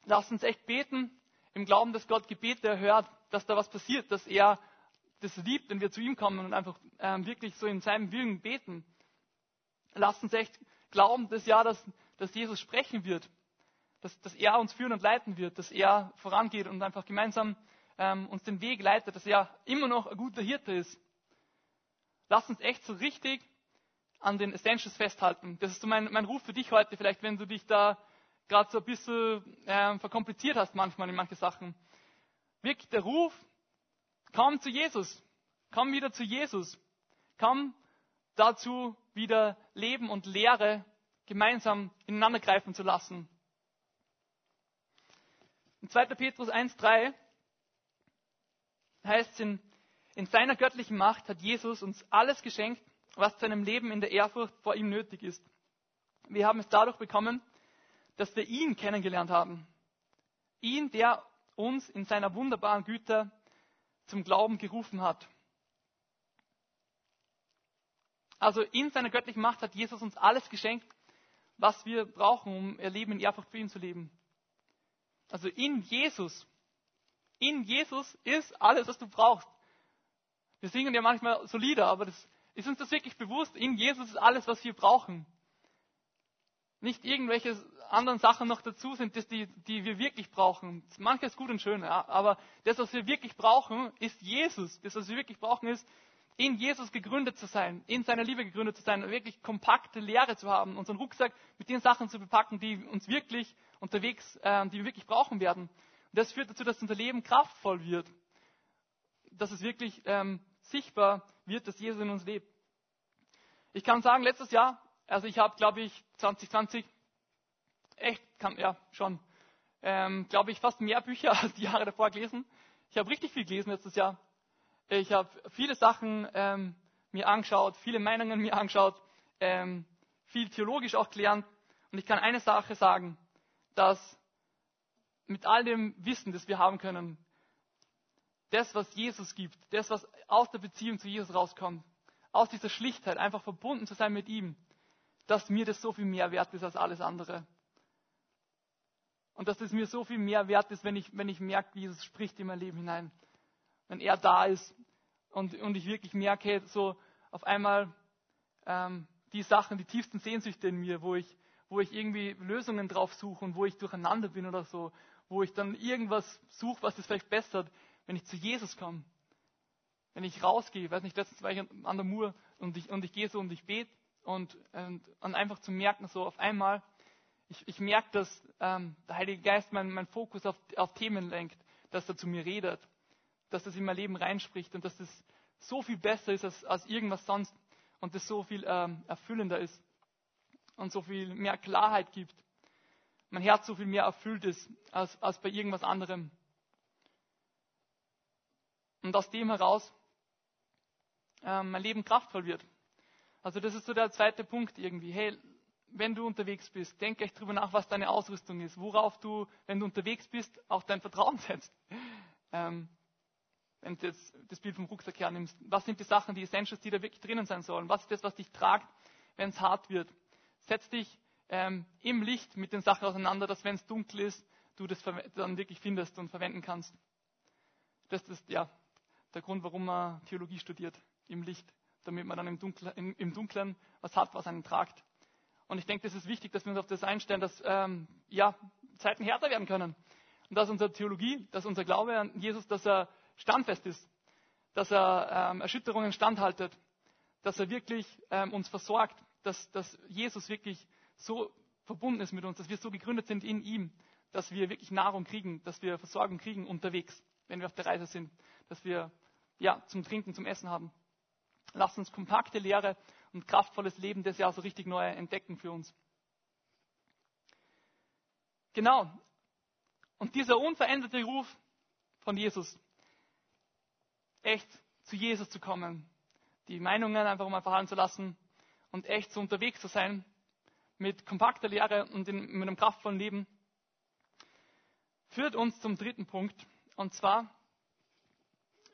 Lasst uns echt beten, im Glauben, dass Gott Gebete erhört, dass da was passiert, dass er das liebt, wenn wir zu ihm kommen und einfach ähm, wirklich so in seinem Willen beten. Lasst uns echt glauben, das Jahr, dass, dass Jesus sprechen wird, dass, dass er uns führen und leiten wird, dass er vorangeht und einfach gemeinsam ähm, uns den Weg leitet, dass er immer noch ein guter Hirte ist. Lass uns echt so richtig an den Essentials festhalten. Das ist so mein, mein Ruf für dich heute, vielleicht wenn du dich da gerade so ein bisschen ähm, verkompliziert hast manchmal in manche Sachen. Wirklich der Ruf, komm zu Jesus, komm wieder zu Jesus, komm dazu wieder Leben und Lehre gemeinsam ineinander greifen zu lassen. In 2. Petrus 1,3 heißt es, in, in seiner göttlichen Macht hat Jesus uns alles geschenkt, was zu einem Leben in der Ehrfurcht vor ihm nötig ist. Wir haben es dadurch bekommen, dass wir ihn kennengelernt haben. Ihn, der uns in seiner wunderbaren Güte zum Glauben gerufen hat. Also in seiner göttlichen Macht hat Jesus uns alles geschenkt, was wir brauchen, um ihr Leben in Ehrfurcht für ihn zu leben. Also in Jesus, in Jesus ist alles, was du brauchst. Wir singen ja manchmal so Lieder, aber das, ist uns das wirklich bewusst? In Jesus ist alles, was wir brauchen. Nicht irgendwelche anderen Sachen noch dazu sind, das die, die wir wirklich brauchen. Manches gut und schön, ja, aber das, was wir wirklich brauchen, ist Jesus. Das, was wir wirklich brauchen, ist in Jesus gegründet zu sein, in seiner Liebe gegründet zu sein, wirklich kompakte Lehre zu haben, unseren Rucksack mit den Sachen zu bepacken, die uns wirklich unterwegs, äh, die wir wirklich brauchen werden. Und das führt dazu, dass unser Leben kraftvoll wird, dass es wirklich ähm, sichtbar wird, dass Jesus in uns lebt. Ich kann sagen, letztes Jahr, also ich habe, glaube ich, 2020 echt, kann, ja schon, ähm, glaube ich, fast mehr Bücher (laughs) als die Jahre davor gelesen. Ich habe richtig viel gelesen letztes Jahr. Ich habe viele Sachen ähm, mir angeschaut, viele Meinungen mir angeschaut, ähm, viel theologisch auch gelernt. Und ich kann eine Sache sagen, dass mit all dem Wissen, das wir haben können, das, was Jesus gibt, das, was aus der Beziehung zu Jesus rauskommt, aus dieser Schlichtheit, einfach verbunden zu sein mit ihm, dass mir das so viel mehr wert ist als alles andere. Und dass es mir so viel mehr wert ist, wenn ich, wenn ich merke, wie Jesus spricht in mein Leben hinein wenn er da ist und, und ich wirklich merke, so auf einmal ähm, die Sachen, die tiefsten Sehnsüchte in mir, wo ich, wo ich irgendwie Lösungen drauf suche und wo ich durcheinander bin oder so, wo ich dann irgendwas suche, was es vielleicht bessert, wenn ich zu Jesus komme. Wenn ich rausgehe, weiß nicht, letztens war ich an der Mur und ich, und ich gehe so und ich bete und, und, und einfach zu merken, so auf einmal, ich, ich merke, dass ähm, der Heilige Geist meinen mein Fokus auf, auf Themen lenkt, dass er zu mir redet dass das in mein Leben reinspricht und dass das so viel besser ist als, als irgendwas sonst und das so viel ähm, erfüllender ist und so viel mehr Klarheit gibt. Mein Herz so viel mehr erfüllt ist als, als bei irgendwas anderem. Und aus dem heraus ähm, mein Leben kraftvoll wird. Also das ist so der zweite Punkt irgendwie. Hey, wenn du unterwegs bist, denk echt drüber nach, was deine Ausrüstung ist, worauf du, wenn du unterwegs bist, auch dein Vertrauen (laughs) setzt. Ähm, wenn du jetzt das Bild vom Rucksack hernimmst, was sind die Sachen, die Essentials, die da wirklich drinnen sein sollen? Was ist das, was dich tragt, wenn es hart wird? Setz dich ähm, im Licht mit den Sachen auseinander, dass wenn es dunkel ist, du das dann wirklich findest und verwenden kannst. Das ist ja der Grund, warum man Theologie studiert, im Licht, damit man dann im Dunklen, im, im Dunklen was hat, was einen tragt. Und ich denke, das ist wichtig, dass wir uns auf das einstellen, dass ähm, ja, Zeiten härter werden können. Und dass unsere Theologie, dass unser Glaube an Jesus, dass er standfest ist, dass er ähm, Erschütterungen standhaltet, dass er wirklich ähm, uns versorgt, dass, dass Jesus wirklich so verbunden ist mit uns, dass wir so gegründet sind in ihm, dass wir wirklich Nahrung kriegen, dass wir Versorgung kriegen unterwegs, wenn wir auf der Reise sind, dass wir ja zum Trinken, zum Essen haben. Lasst uns kompakte Lehre und kraftvolles Leben das Jahr so richtig neu entdecken für uns. Genau. Und dieser unveränderte Ruf von Jesus, echt zu Jesus zu kommen, die Meinungen einfach mal verhalten zu lassen und echt so unterwegs zu sein mit kompakter Lehre und in, mit einem kraftvollen Leben, führt uns zum dritten Punkt. Und zwar,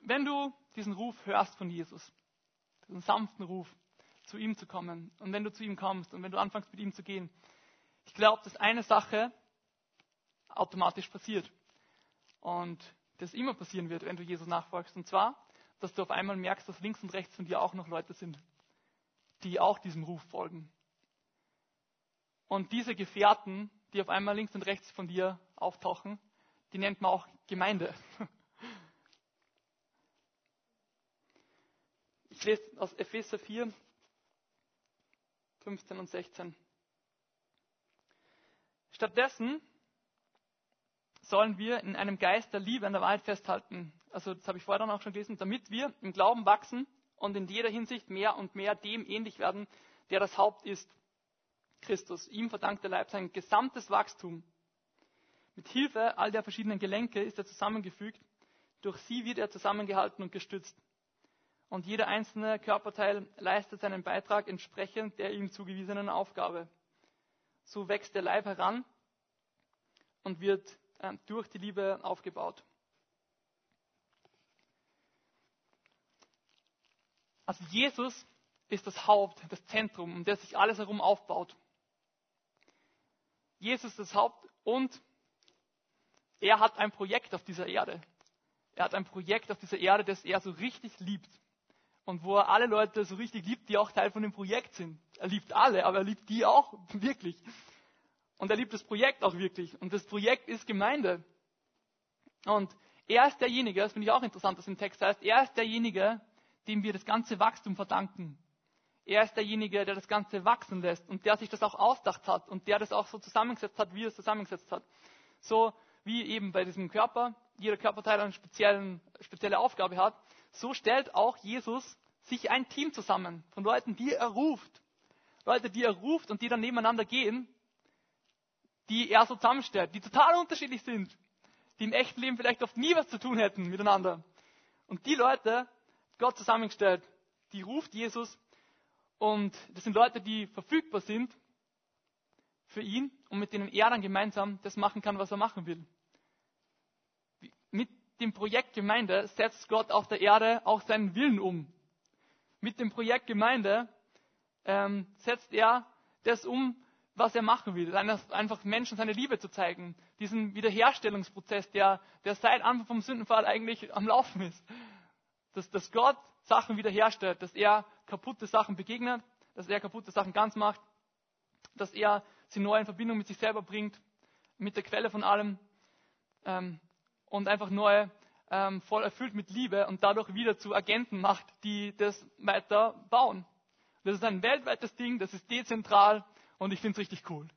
wenn du diesen Ruf hörst von Jesus, diesen sanften Ruf, zu ihm zu kommen und wenn du zu ihm kommst und wenn du anfängst mit ihm zu gehen, ich glaube, dass eine Sache automatisch passiert. Und das immer passieren wird, wenn du Jesus nachfolgst. Und zwar, dass du auf einmal merkst, dass links und rechts von dir auch noch Leute sind, die auch diesem Ruf folgen. Und diese Gefährten, die auf einmal links und rechts von dir auftauchen, die nennt man auch Gemeinde. (laughs) Ich lese aus Epheser 4, 15 und 16. Stattdessen sollen wir in einem Geist der Liebe an der Wahrheit festhalten. Also das habe ich vorher dann auch schon gelesen, damit wir im Glauben wachsen und in jeder Hinsicht mehr und mehr dem ähnlich werden, der das Haupt ist, Christus. Ihm verdankt der Leib sein gesamtes Wachstum. Mit Hilfe all der verschiedenen Gelenke ist er zusammengefügt. Durch sie wird er zusammengehalten und gestützt. Und jeder einzelne Körperteil leistet seinen Beitrag entsprechend der ihm zugewiesenen Aufgabe. So wächst der Leib heran und wird durch die Liebe aufgebaut. Also Jesus ist das Haupt, das Zentrum, um das sich alles herum aufbaut. Jesus ist das Haupt und er hat ein Projekt auf dieser Erde. Er hat ein Projekt auf dieser Erde, das er so richtig liebt. Und wo er alle Leute so richtig liebt, die auch Teil von dem Projekt sind. Er liebt alle, aber er liebt die auch wirklich. Und er liebt das Projekt auch wirklich. Und das Projekt ist Gemeinde. Und er ist derjenige, das finde ich auch interessant, dass im Text heißt, er ist derjenige, dem wir das ganze Wachstum verdanken. Er ist derjenige, der das Ganze wachsen lässt und der sich das auch ausdacht hat und der das auch so zusammengesetzt hat, wie er es zusammengesetzt hat. So wie eben bei diesem Körper jeder Körperteil eine spezielle Aufgabe hat, so stellt auch Jesus sich ein Team zusammen von Leuten, die er ruft. Leute, die er ruft und die dann nebeneinander gehen, die er so zusammenstellt, die total unterschiedlich sind, die im echten Leben vielleicht oft nie was zu tun hätten miteinander. Und die Leute, Gott zusammengestellt, die ruft Jesus und das sind Leute, die verfügbar sind für ihn und mit denen er dann gemeinsam das machen kann, was er machen will. Mit dem Projekt Gemeinde setzt Gott auf der Erde auch seinen Willen um. Mit dem Projekt Gemeinde ähm, setzt er das um, was er machen will. Einfach Menschen seine Liebe zu zeigen. Diesen Wiederherstellungsprozess, der, der seit Anfang vom Sündenfall eigentlich am Laufen ist. Dass, dass Gott Sachen wiederherstellt, dass er kaputte Sachen begegnet, dass er kaputte Sachen ganz macht, dass er sie neu in Verbindung mit sich selber bringt, mit der Quelle von allem ähm, und einfach neu ähm, voll erfüllt mit Liebe und dadurch wieder zu Agenten macht, die das weiter bauen. Das ist ein weltweites Ding, das ist dezentral und ich finde es richtig cool.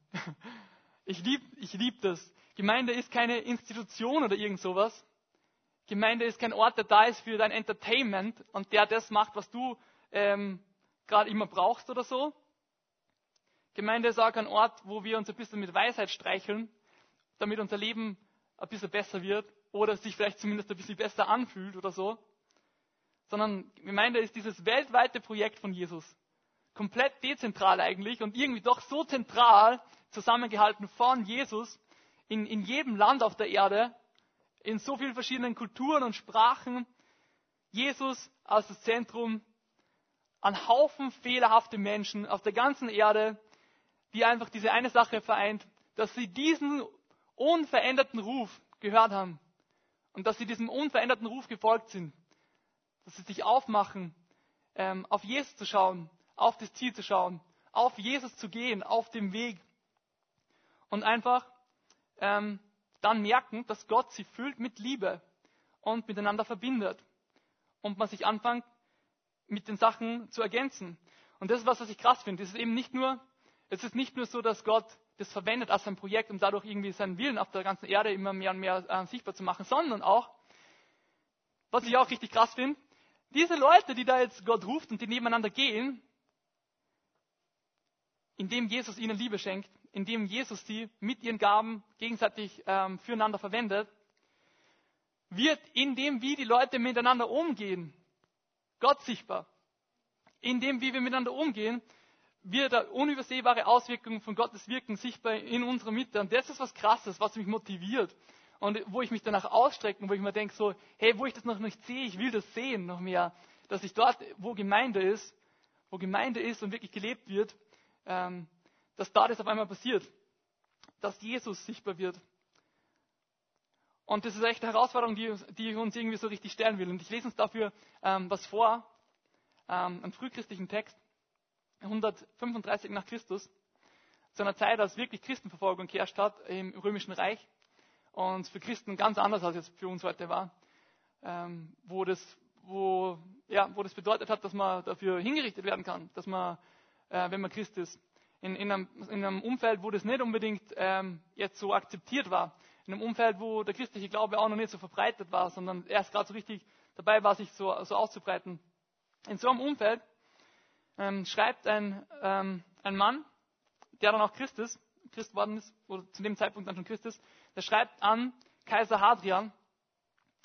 Ich liebe ich lieb das. Gemeinde ist keine Institution oder irgend sowas. Gemeinde ist kein Ort, der da ist für dein Entertainment und der das macht, was du ähm, gerade immer brauchst oder so. Gemeinde ist auch ein Ort, wo wir uns ein bisschen mit Weisheit streicheln, damit unser Leben ein bisschen besser wird oder sich vielleicht zumindest ein bisschen besser anfühlt oder so. Sondern Gemeinde ist dieses weltweite Projekt von Jesus. Komplett dezentral eigentlich und irgendwie doch so zentral zusammengehalten von Jesus in, in jedem Land auf der Erde, in so vielen verschiedenen Kulturen und Sprachen. Jesus als das Zentrum an Haufen fehlerhafte Menschen auf der ganzen Erde, die einfach diese eine Sache vereint, dass sie diesen unveränderten Ruf gehört haben und dass sie diesem unveränderten Ruf gefolgt sind, dass sie sich aufmachen, ähm, auf Jesus zu schauen, auf das Ziel zu schauen, auf Jesus zu gehen, auf dem Weg und einfach ähm, dann merken, dass Gott sie füllt mit Liebe und miteinander verbindet und man sich anfängt, mit den Sachen zu ergänzen. Und das ist was, was ich krass finde. Es ist eben nicht nur, es ist nicht nur so, dass Gott das verwendet als ein Projekt, um dadurch irgendwie seinen Willen auf der ganzen Erde immer mehr und mehr äh, sichtbar zu machen, sondern auch, was ich auch richtig krass finde, diese Leute, die da jetzt Gott ruft und die nebeneinander gehen, indem Jesus ihnen Liebe schenkt, indem Jesus sie mit ihren Gaben gegenseitig ähm, füreinander verwendet, wird in dem, wie die Leute miteinander umgehen, Gott sichtbar. In dem, wie wir miteinander umgehen, wird eine unübersehbare Auswirkung von Gottes Wirken sichtbar in unserer Mitte. Und das ist was Krasses, was mich motiviert. Und wo ich mich danach ausstrecke, wo ich mir denke, so, hey, wo ich das noch nicht sehe, ich will das sehen noch mehr. Dass ich dort, wo Gemeinde ist, wo Gemeinde ist und wirklich gelebt wird, ähm, dass da das auf einmal passiert. Dass Jesus sichtbar wird. Und das ist echt eine Herausforderung, die, die ich uns irgendwie so richtig stellen will. Und ich lese uns dafür ähm, was vor, ähm, einen frühchristlichen Text, 135 nach Christus, zu einer Zeit, als wirklich Christenverfolgung geherrscht hat im Römischen Reich und für Christen ganz anders als es für uns heute war, ähm, wo, das, wo, ja, wo das bedeutet hat, dass man dafür hingerichtet werden kann, dass man, äh, wenn man Christ ist, in, in, einem, in einem Umfeld, wo das nicht unbedingt ähm, jetzt so akzeptiert war, in einem Umfeld, wo der christliche Glaube auch noch nicht so verbreitet war, sondern erst gerade so richtig dabei war, sich so, so auszubreiten. In so einem Umfeld ähm, schreibt ein, ähm, ein Mann, der dann auch Christ ist, Christ worden ist, oder zu dem Zeitpunkt dann schon Christ ist, der schreibt an Kaiser Hadrian.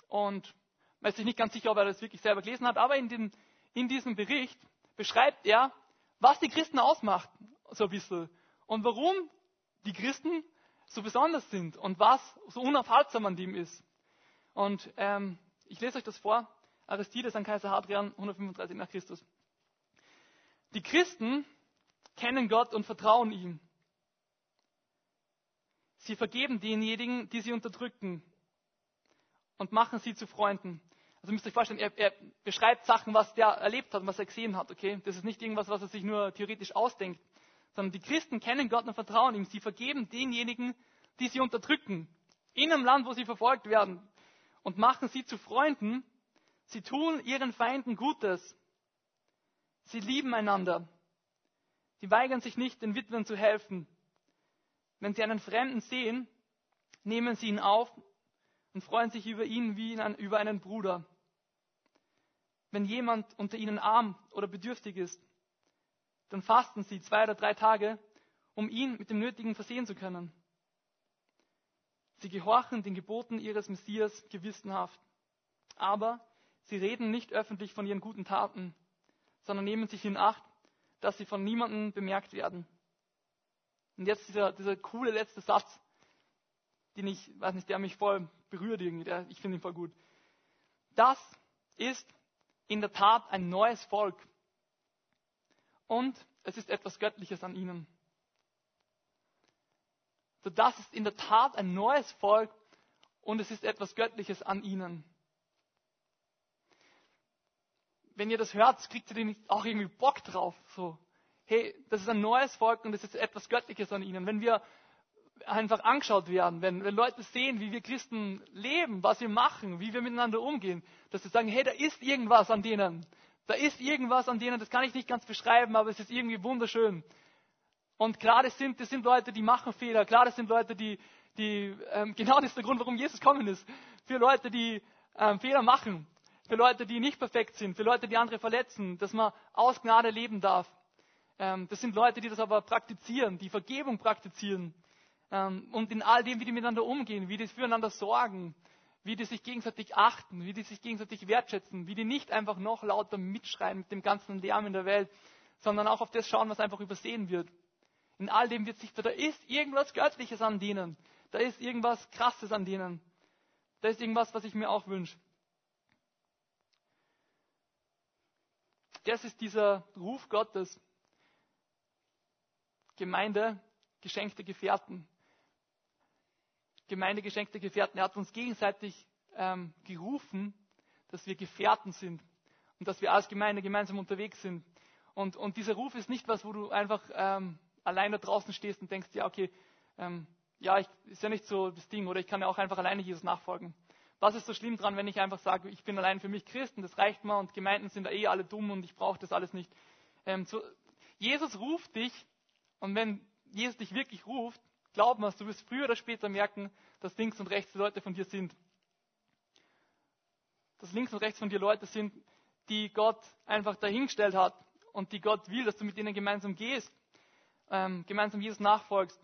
Und ist sich nicht ganz sicher, ob er das wirklich selber gelesen hat, aber in, dem, in diesem Bericht beschreibt er, was die Christen ausmacht, so ein bisschen. Und warum die Christen so besonders sind und was so unaufhaltsam an dem ist. Und ähm, ich lese euch das vor. Aristides an Kaiser Hadrian, 135 nach Christus. Die Christen kennen Gott und vertrauen ihm. Sie vergeben denjenigen, die sie unterdrücken und machen sie zu Freunden. Also müsst ihr euch vorstellen, er, er beschreibt Sachen, was der erlebt hat, was er gesehen hat. Okay, das ist nicht irgendwas, was er sich nur theoretisch ausdenkt, sondern die Christen kennen Gott und vertrauen ihm. Sie vergeben denjenigen, die sie unterdrücken, in einem Land, wo sie verfolgt werden, und machen sie zu Freunden. Sie tun ihren Feinden Gutes. Sie lieben einander. Sie weigern sich nicht, den Witwen zu helfen. Wenn sie einen Fremden sehen, nehmen sie ihn auf und freuen sich über ihn wie über einen Bruder. Wenn jemand unter ihnen arm oder bedürftig ist, dann fasten sie zwei oder drei Tage, um ihn mit dem Nötigen versehen zu können. Sie gehorchen den Geboten ihres Messias gewissenhaft. Aber sie reden nicht öffentlich von ihren guten Taten, sondern nehmen sich in Acht, dass sie von niemandem bemerkt werden. Und jetzt dieser, dieser coole letzte Satz, den ich, weiß nicht, der mich voll berührt irgendwie, der, ich finde ihn voll gut. Das ist in der Tat ein neues Volk. Und es ist etwas Göttliches an ihnen. So, das ist in der Tat ein neues Volk und es ist etwas Göttliches an ihnen. Wenn ihr das hört, kriegt ihr nicht auch irgendwie Bock drauf. So, hey, das ist ein neues Volk und es ist etwas Göttliches an ihnen. Wenn wir einfach angeschaut werden, wenn, wenn Leute sehen, wie wir Christen leben, was wir machen, wie wir miteinander umgehen, dass sie sagen, hey, da ist irgendwas an denen. Da ist irgendwas an denen, das kann ich nicht ganz beschreiben, aber es ist irgendwie wunderschön. Und klar, das sind, das sind Leute, die machen Fehler. Klar, das sind Leute, die, die ähm, (laughs) genau das ist der Grund, warum Jesus kommen ist. Für Leute, die ähm, Fehler machen. Für Leute, die nicht perfekt sind. Für Leute, die andere verletzen. Dass man aus Gnade leben darf. Ähm, das sind Leute, die das aber praktizieren, die Vergebung praktizieren. Ähm, und in all dem, wie die miteinander umgehen, wie die füreinander sorgen, wie die sich gegenseitig achten, wie die sich gegenseitig wertschätzen, wie die nicht einfach noch lauter mitschreien mit dem ganzen Lärm in der Welt, sondern auch auf das schauen, was einfach übersehen wird. In all dem wird sichtbar, da ist irgendwas Göttliches an denen. Da ist irgendwas Krasses an denen. Da ist irgendwas, was ich mir auch wünsche. Das ist dieser Ruf Gottes. Gemeinde, geschenkte Gefährten. Gemeinde geschenkte Gefährten. Er hat uns gegenseitig ähm, gerufen, dass wir Gefährten sind und dass wir als Gemeinde gemeinsam unterwegs sind. Und, und dieser Ruf ist nicht was, wo du einfach ähm, allein draußen stehst und denkst, ja, okay, ähm, ja, ich, ist ja nicht so das Ding, oder ich kann ja auch einfach alleine Jesus nachfolgen. Was ist so schlimm dran, wenn ich einfach sage, ich bin allein für mich Christen, das reicht mir und Gemeinden sind da eh alle dumm und ich brauche das alles nicht. Ähm, so, Jesus ruft dich und wenn Jesus dich wirklich ruft, glaub mir, du wirst früher oder später merken, dass links und rechts Leute von dir sind. Dass links und rechts von dir Leute sind, die Gott einfach dahingestellt hat und die Gott will, dass du mit ihnen gemeinsam gehst, ähm, gemeinsam Jesus nachfolgst.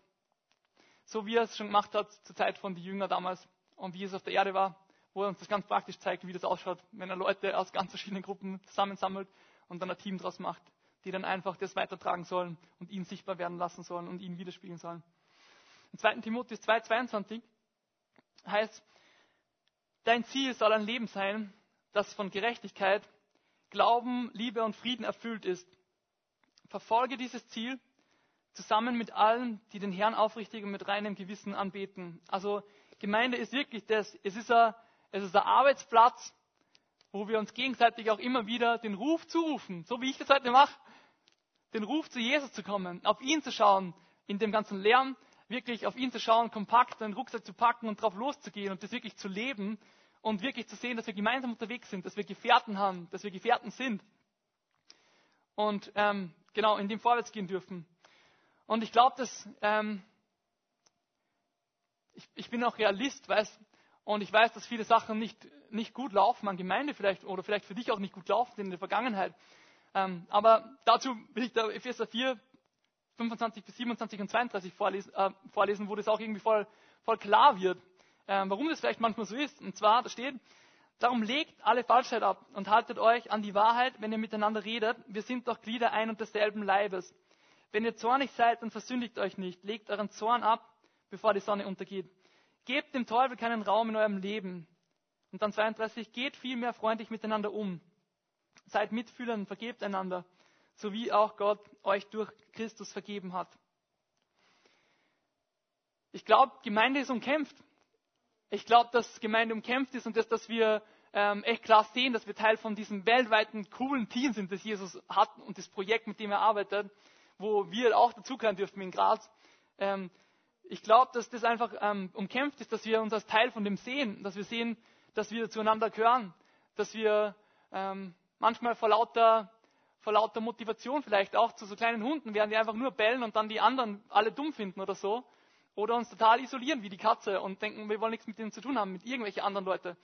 So wie er es schon gemacht hat zur Zeit von den Jüngern damals und wie es auf der Erde war, wo er uns das ganz praktisch zeigt, wie das ausschaut, wenn er Leute aus ganz verschiedenen Gruppen zusammensammelt und dann ein Team draus macht, die dann einfach das weitertragen sollen und ihn sichtbar werden lassen sollen und ihn widerspiegeln sollen. Im 2. Timotheus 2,22 heißt, dein Ziel soll ein Leben sein, das von Gerechtigkeit, Glauben, Liebe und Frieden erfüllt ist. Verfolge dieses Ziel zusammen mit allen, die den Herrn aufrichtig und mit reinem Gewissen anbeten. Also Gemeinde ist wirklich das, es ist ein, es ist ein Arbeitsplatz, wo wir uns gegenseitig auch immer wieder den Ruf zurufen, so wie ich das heute mache, den Ruf zu Jesus zu kommen, auf ihn zu schauen, in dem ganzen Lärm, wirklich auf ihn zu schauen, kompakt den Rucksack zu packen und drauf loszugehen und das wirklich zu leben und wirklich zu sehen, dass wir gemeinsam unterwegs sind, dass wir Gefährten haben, dass wir Gefährten sind und ähm, genau in dem vorwärts gehen dürfen. Und ich glaube, dass ähm, ich, ich bin auch Realist, weiß, und ich weiß, dass viele Sachen nicht, nicht gut laufen an Gemeinde vielleicht oder vielleicht für dich auch nicht gut laufen in der Vergangenheit. Ähm, aber dazu will ich da Epheser 4, 25 bis 27 und 32 vorlesen, äh, vorlesen wo das auch irgendwie voll, voll klar wird, äh, warum das vielleicht manchmal so ist. Und zwar, da steht, darum legt alle Falschheit ab und haltet euch an die Wahrheit, wenn ihr miteinander redet. Wir sind doch Glieder ein und desselben Leibes. Wenn ihr zornig seid, dann versündigt euch nicht. Legt euren Zorn ab, bevor die Sonne untergeht. Gebt dem Teufel keinen Raum in eurem Leben. Und dann 32, geht vielmehr freundlich miteinander um. Seid mitfühlend, vergebt einander, so wie auch Gott euch durch Christus vergeben hat. Ich glaube, Gemeinde ist umkämpft. Ich glaube, dass Gemeinde umkämpft ist und dass, dass wir ähm, echt klar sehen, dass wir Teil von diesem weltweiten coolen Team sind, das Jesus hat und das Projekt, mit dem er arbeitet, wo wir auch dazugehören dürfen in Graz. Ähm, ich glaube, dass das einfach ähm, umkämpft ist, dass wir uns als Teil von dem sehen, dass wir sehen, dass wir zueinander gehören, dass wir ähm, manchmal vor lauter, vor lauter Motivation vielleicht auch zu so kleinen Hunden werden, die einfach nur bellen und dann die anderen alle dumm finden oder so. Oder uns total isolieren wie die Katze und denken, wir wollen nichts mit denen zu tun haben, mit irgendwelchen anderen Leuten.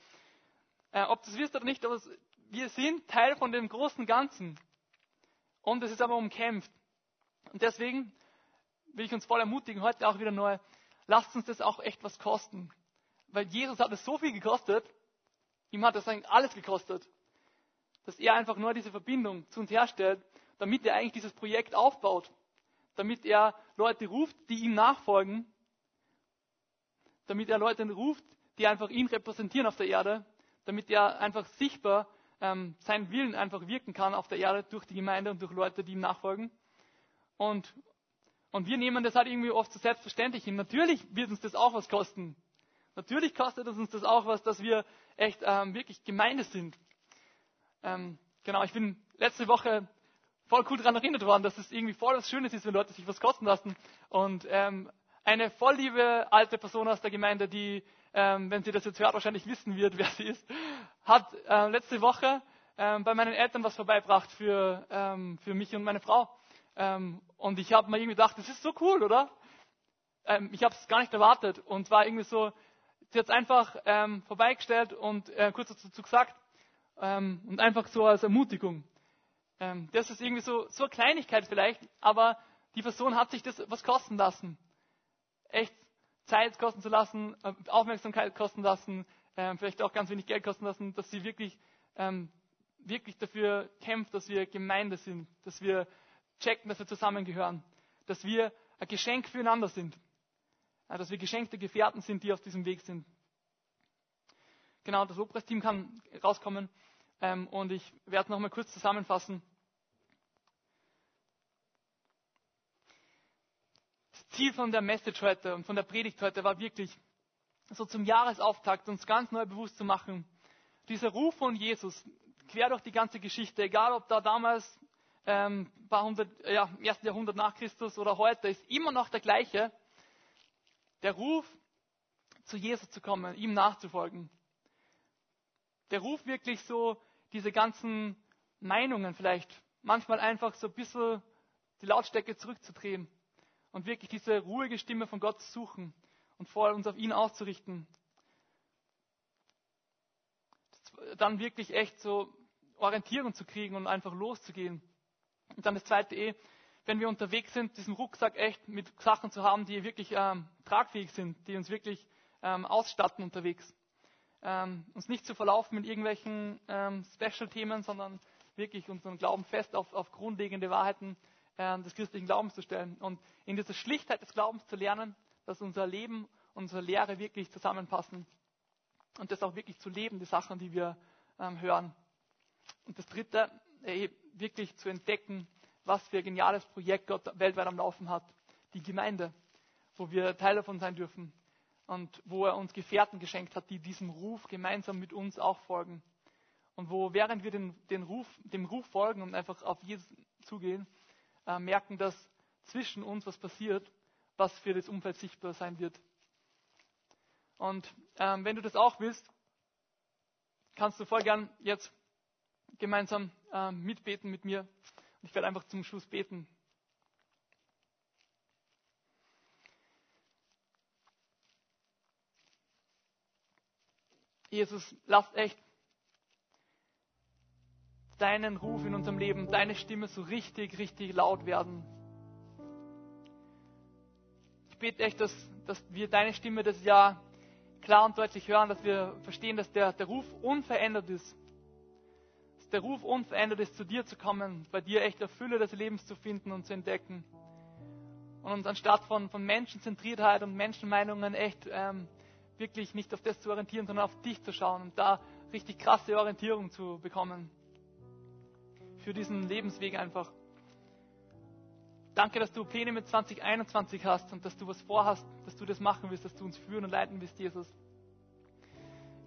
Äh, ob das wisst oder nicht, aber wir sind Teil von dem großen Ganzen. Und es ist aber umkämpft. Und deswegen will ich uns voll ermutigen, heute auch wieder neu, lasst uns das auch echt was kosten. Weil Jesus hat es so viel gekostet, ihm hat das eigentlich alles gekostet, dass er einfach nur diese Verbindung zu uns herstellt, damit er eigentlich dieses Projekt aufbaut, damit er Leute ruft, die ihm nachfolgen, damit er Leute ruft, die einfach ihn repräsentieren auf der Erde, damit er einfach sichtbar ähm, seinen Willen einfach wirken kann auf der Erde durch die Gemeinde und durch Leute, die ihm nachfolgen. Und und wir nehmen das halt irgendwie oft so selbstverständlich hin. Natürlich wird uns das auch was kosten. Natürlich kostet es uns das auch was, dass wir echt ähm, wirklich Gemeinde sind. Ähm, genau, ich bin letzte Woche voll cool daran erinnert worden, dass es irgendwie voll was Schönes ist, wenn Leute sich was kosten lassen. Und ähm, eine voll liebe alte Person aus der Gemeinde, die, ähm, wenn sie das jetzt hört, wahrscheinlich wissen wird, (laughs) wer sie ist, hat äh, letzte Woche ähm, bei meinen Eltern was vorbeibracht für, ähm, für mich und meine Frau. Ähm, und ich habe mir irgendwie gedacht, das ist so cool, oder? Ähm, ich habe es gar nicht erwartet. Und zwar irgendwie so, sie hat es einfach ähm, vorbeigestellt und äh, kurz dazu gesagt. Ähm, und einfach so als Ermutigung. Ähm, das ist irgendwie so, so eine Kleinigkeit vielleicht, aber die Person hat sich das was kosten lassen. Echt Zeit kosten zu lassen, äh, Aufmerksamkeit kosten lassen, ähm, vielleicht auch ganz wenig Geld kosten lassen, dass sie wirklich, wirklich dafür kämpft, dass wir Gemeinde sind, dass wir checken, dass wir zusammengehören, dass wir ein Geschenk füreinander sind, dass wir geschenkte Gefährten sind, die auf diesem Weg sind. Genau, das Lobpreisteam kann rauskommen ähm, und ich werde noch mal kurz zusammenfassen. Das Ziel von der Message heute und von der Predigt heute war wirklich, so zum Jahresauftakt uns ganz neu bewusst zu machen, dieser Ruf von Jesus quer durch die ganze Geschichte, egal ob da damals ähm, paar hundert, ja, im ersten Jahrhundert nach Christus oder heute, ist immer noch der gleiche. Der Ruf, zu Jesus zu kommen, ihm nachzufolgen. Der Ruf wirklich so, diese ganzen Meinungen vielleicht, manchmal einfach so ein bisschen die Lautstärke zurückzudrehen und wirklich diese ruhige Stimme von Gott zu suchen und vor uns auf ihn auszurichten. Dann wirklich echt so Orientierung zu kriegen und einfach loszugehen. Und dann das zweite E, wenn wir unterwegs sind, diesen Rucksack echt mit Sachen zu haben, die wirklich ähm, tragfähig sind, die uns wirklich ähm, ausstatten unterwegs. Ähm, uns nicht zu verlaufen mit irgendwelchen ähm, Special-Themen, sondern wirklich unseren Glauben fest auf, auf grundlegende Wahrheiten äh, des christlichen Glaubens zu stellen. Und in dieser Schlichtheit des Glaubens zu lernen, dass unser Leben, unsere Lehre wirklich zusammenpassen. Und das auch wirklich zu leben, die Sachen, die wir ähm, hören. Und das dritte, äh, wirklich zu entdecken, was für ein geniales Projekt Gott weltweit am Laufen hat. Die Gemeinde, wo wir Teil davon sein dürfen und wo er uns Gefährten geschenkt hat, die diesem Ruf gemeinsam mit uns auch folgen. Und wo, während wir den, den Ruf, dem Ruf folgen und einfach auf Jesus zugehen, äh, merken, dass zwischen uns was passiert, was für das Umfeld sichtbar sein wird. Und ähm, wenn du das auch willst, kannst du voll gern jetzt gemeinsam äh, mitbeten mit mir. Ich werde einfach zum Schluss beten. Jesus, lass echt deinen Ruf in unserem Leben, deine Stimme so richtig, richtig laut werden. Ich bete echt, dass, dass wir deine Stimme das Jahr klar und deutlich hören, dass wir verstehen, dass der, der Ruf unverändert ist der Ruf unverändert ist, zu dir zu kommen, bei dir echt Fülle des Lebens zu finden und zu entdecken. und uns anstatt von, von Menschenzentriertheit und Menschenmeinungen echt ähm, wirklich nicht auf das zu orientieren, sondern auf dich zu schauen und da richtig krasse Orientierung zu bekommen. Für diesen Lebensweg einfach. Danke, dass du Pläne mit 2021 hast und dass du was vorhast, dass du das machen willst, dass du uns führen und leiten willst, Jesus.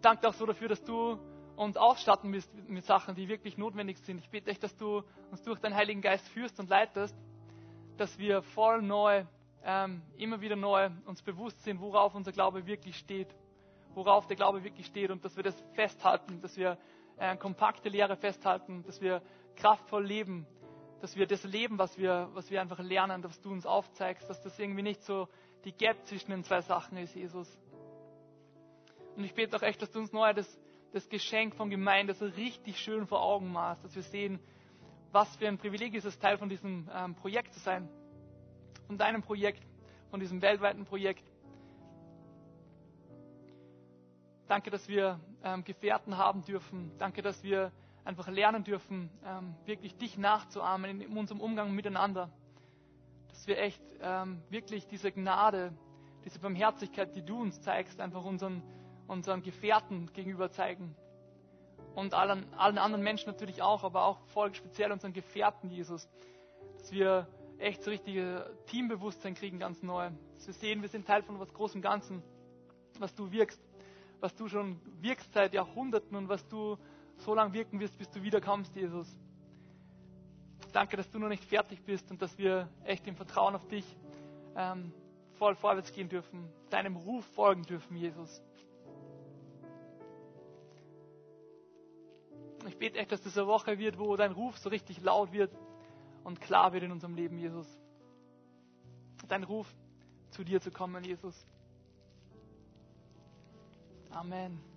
Danke auch so dafür, dass du uns ausstatten willst mit Sachen, die wirklich notwendig sind. Ich bete echt, dass du uns durch deinen Heiligen Geist führst und leitest, dass wir voll neu, ähm, immer wieder neu uns bewusst sind, worauf unser Glaube wirklich steht, worauf der Glaube wirklich steht und dass wir das festhalten, dass wir äh, kompakte Lehre festhalten, dass wir kraftvoll leben, dass wir das leben, was wir, was wir einfach lernen, dass du uns aufzeigst, dass das irgendwie nicht so die Gap zwischen den zwei Sachen ist, Jesus. Und ich bete auch echt, dass du uns neu das, das Geschenk von Gemeinde so richtig schön vor Augen machst, dass wir sehen, was für ein Privileg ist es, Teil von diesem ähm, Projekt zu sein. Von deinem Projekt, von diesem weltweiten Projekt. Danke, dass wir ähm, Gefährten haben dürfen. Danke, dass wir einfach lernen dürfen, ähm, wirklich dich nachzuahmen in, unserem Umgang miteinander. Dass wir echt ähm, wirklich diese Gnade, diese Barmherzigkeit, die du uns zeigst, einfach unseren, unseren Gefährten gegenüber zeigen und allen, allen anderen Menschen natürlich auch, aber auch voll speziell unseren Gefährten, Jesus. Dass wir echt so richtige Teambewusstsein kriegen, ganz neu. Dass wir sehen, wir sind Teil von was Großem Ganzen, was du wirkst, was du schon wirkst seit Jahrhunderten und was du so lange wirken wirst, bis du wiederkommst, Jesus. Danke, dass du noch nicht fertig bist und dass wir echt im Vertrauen auf dich ähm, voll vorwärts gehen dürfen, deinem Ruf folgen dürfen, Jesus. Ich bete echt, dass das eine Woche wird, wo dein Ruf so richtig laut wird und klar wird in unserem Leben, Jesus. Dein Ruf, zu dir zu kommen, Jesus. Amen.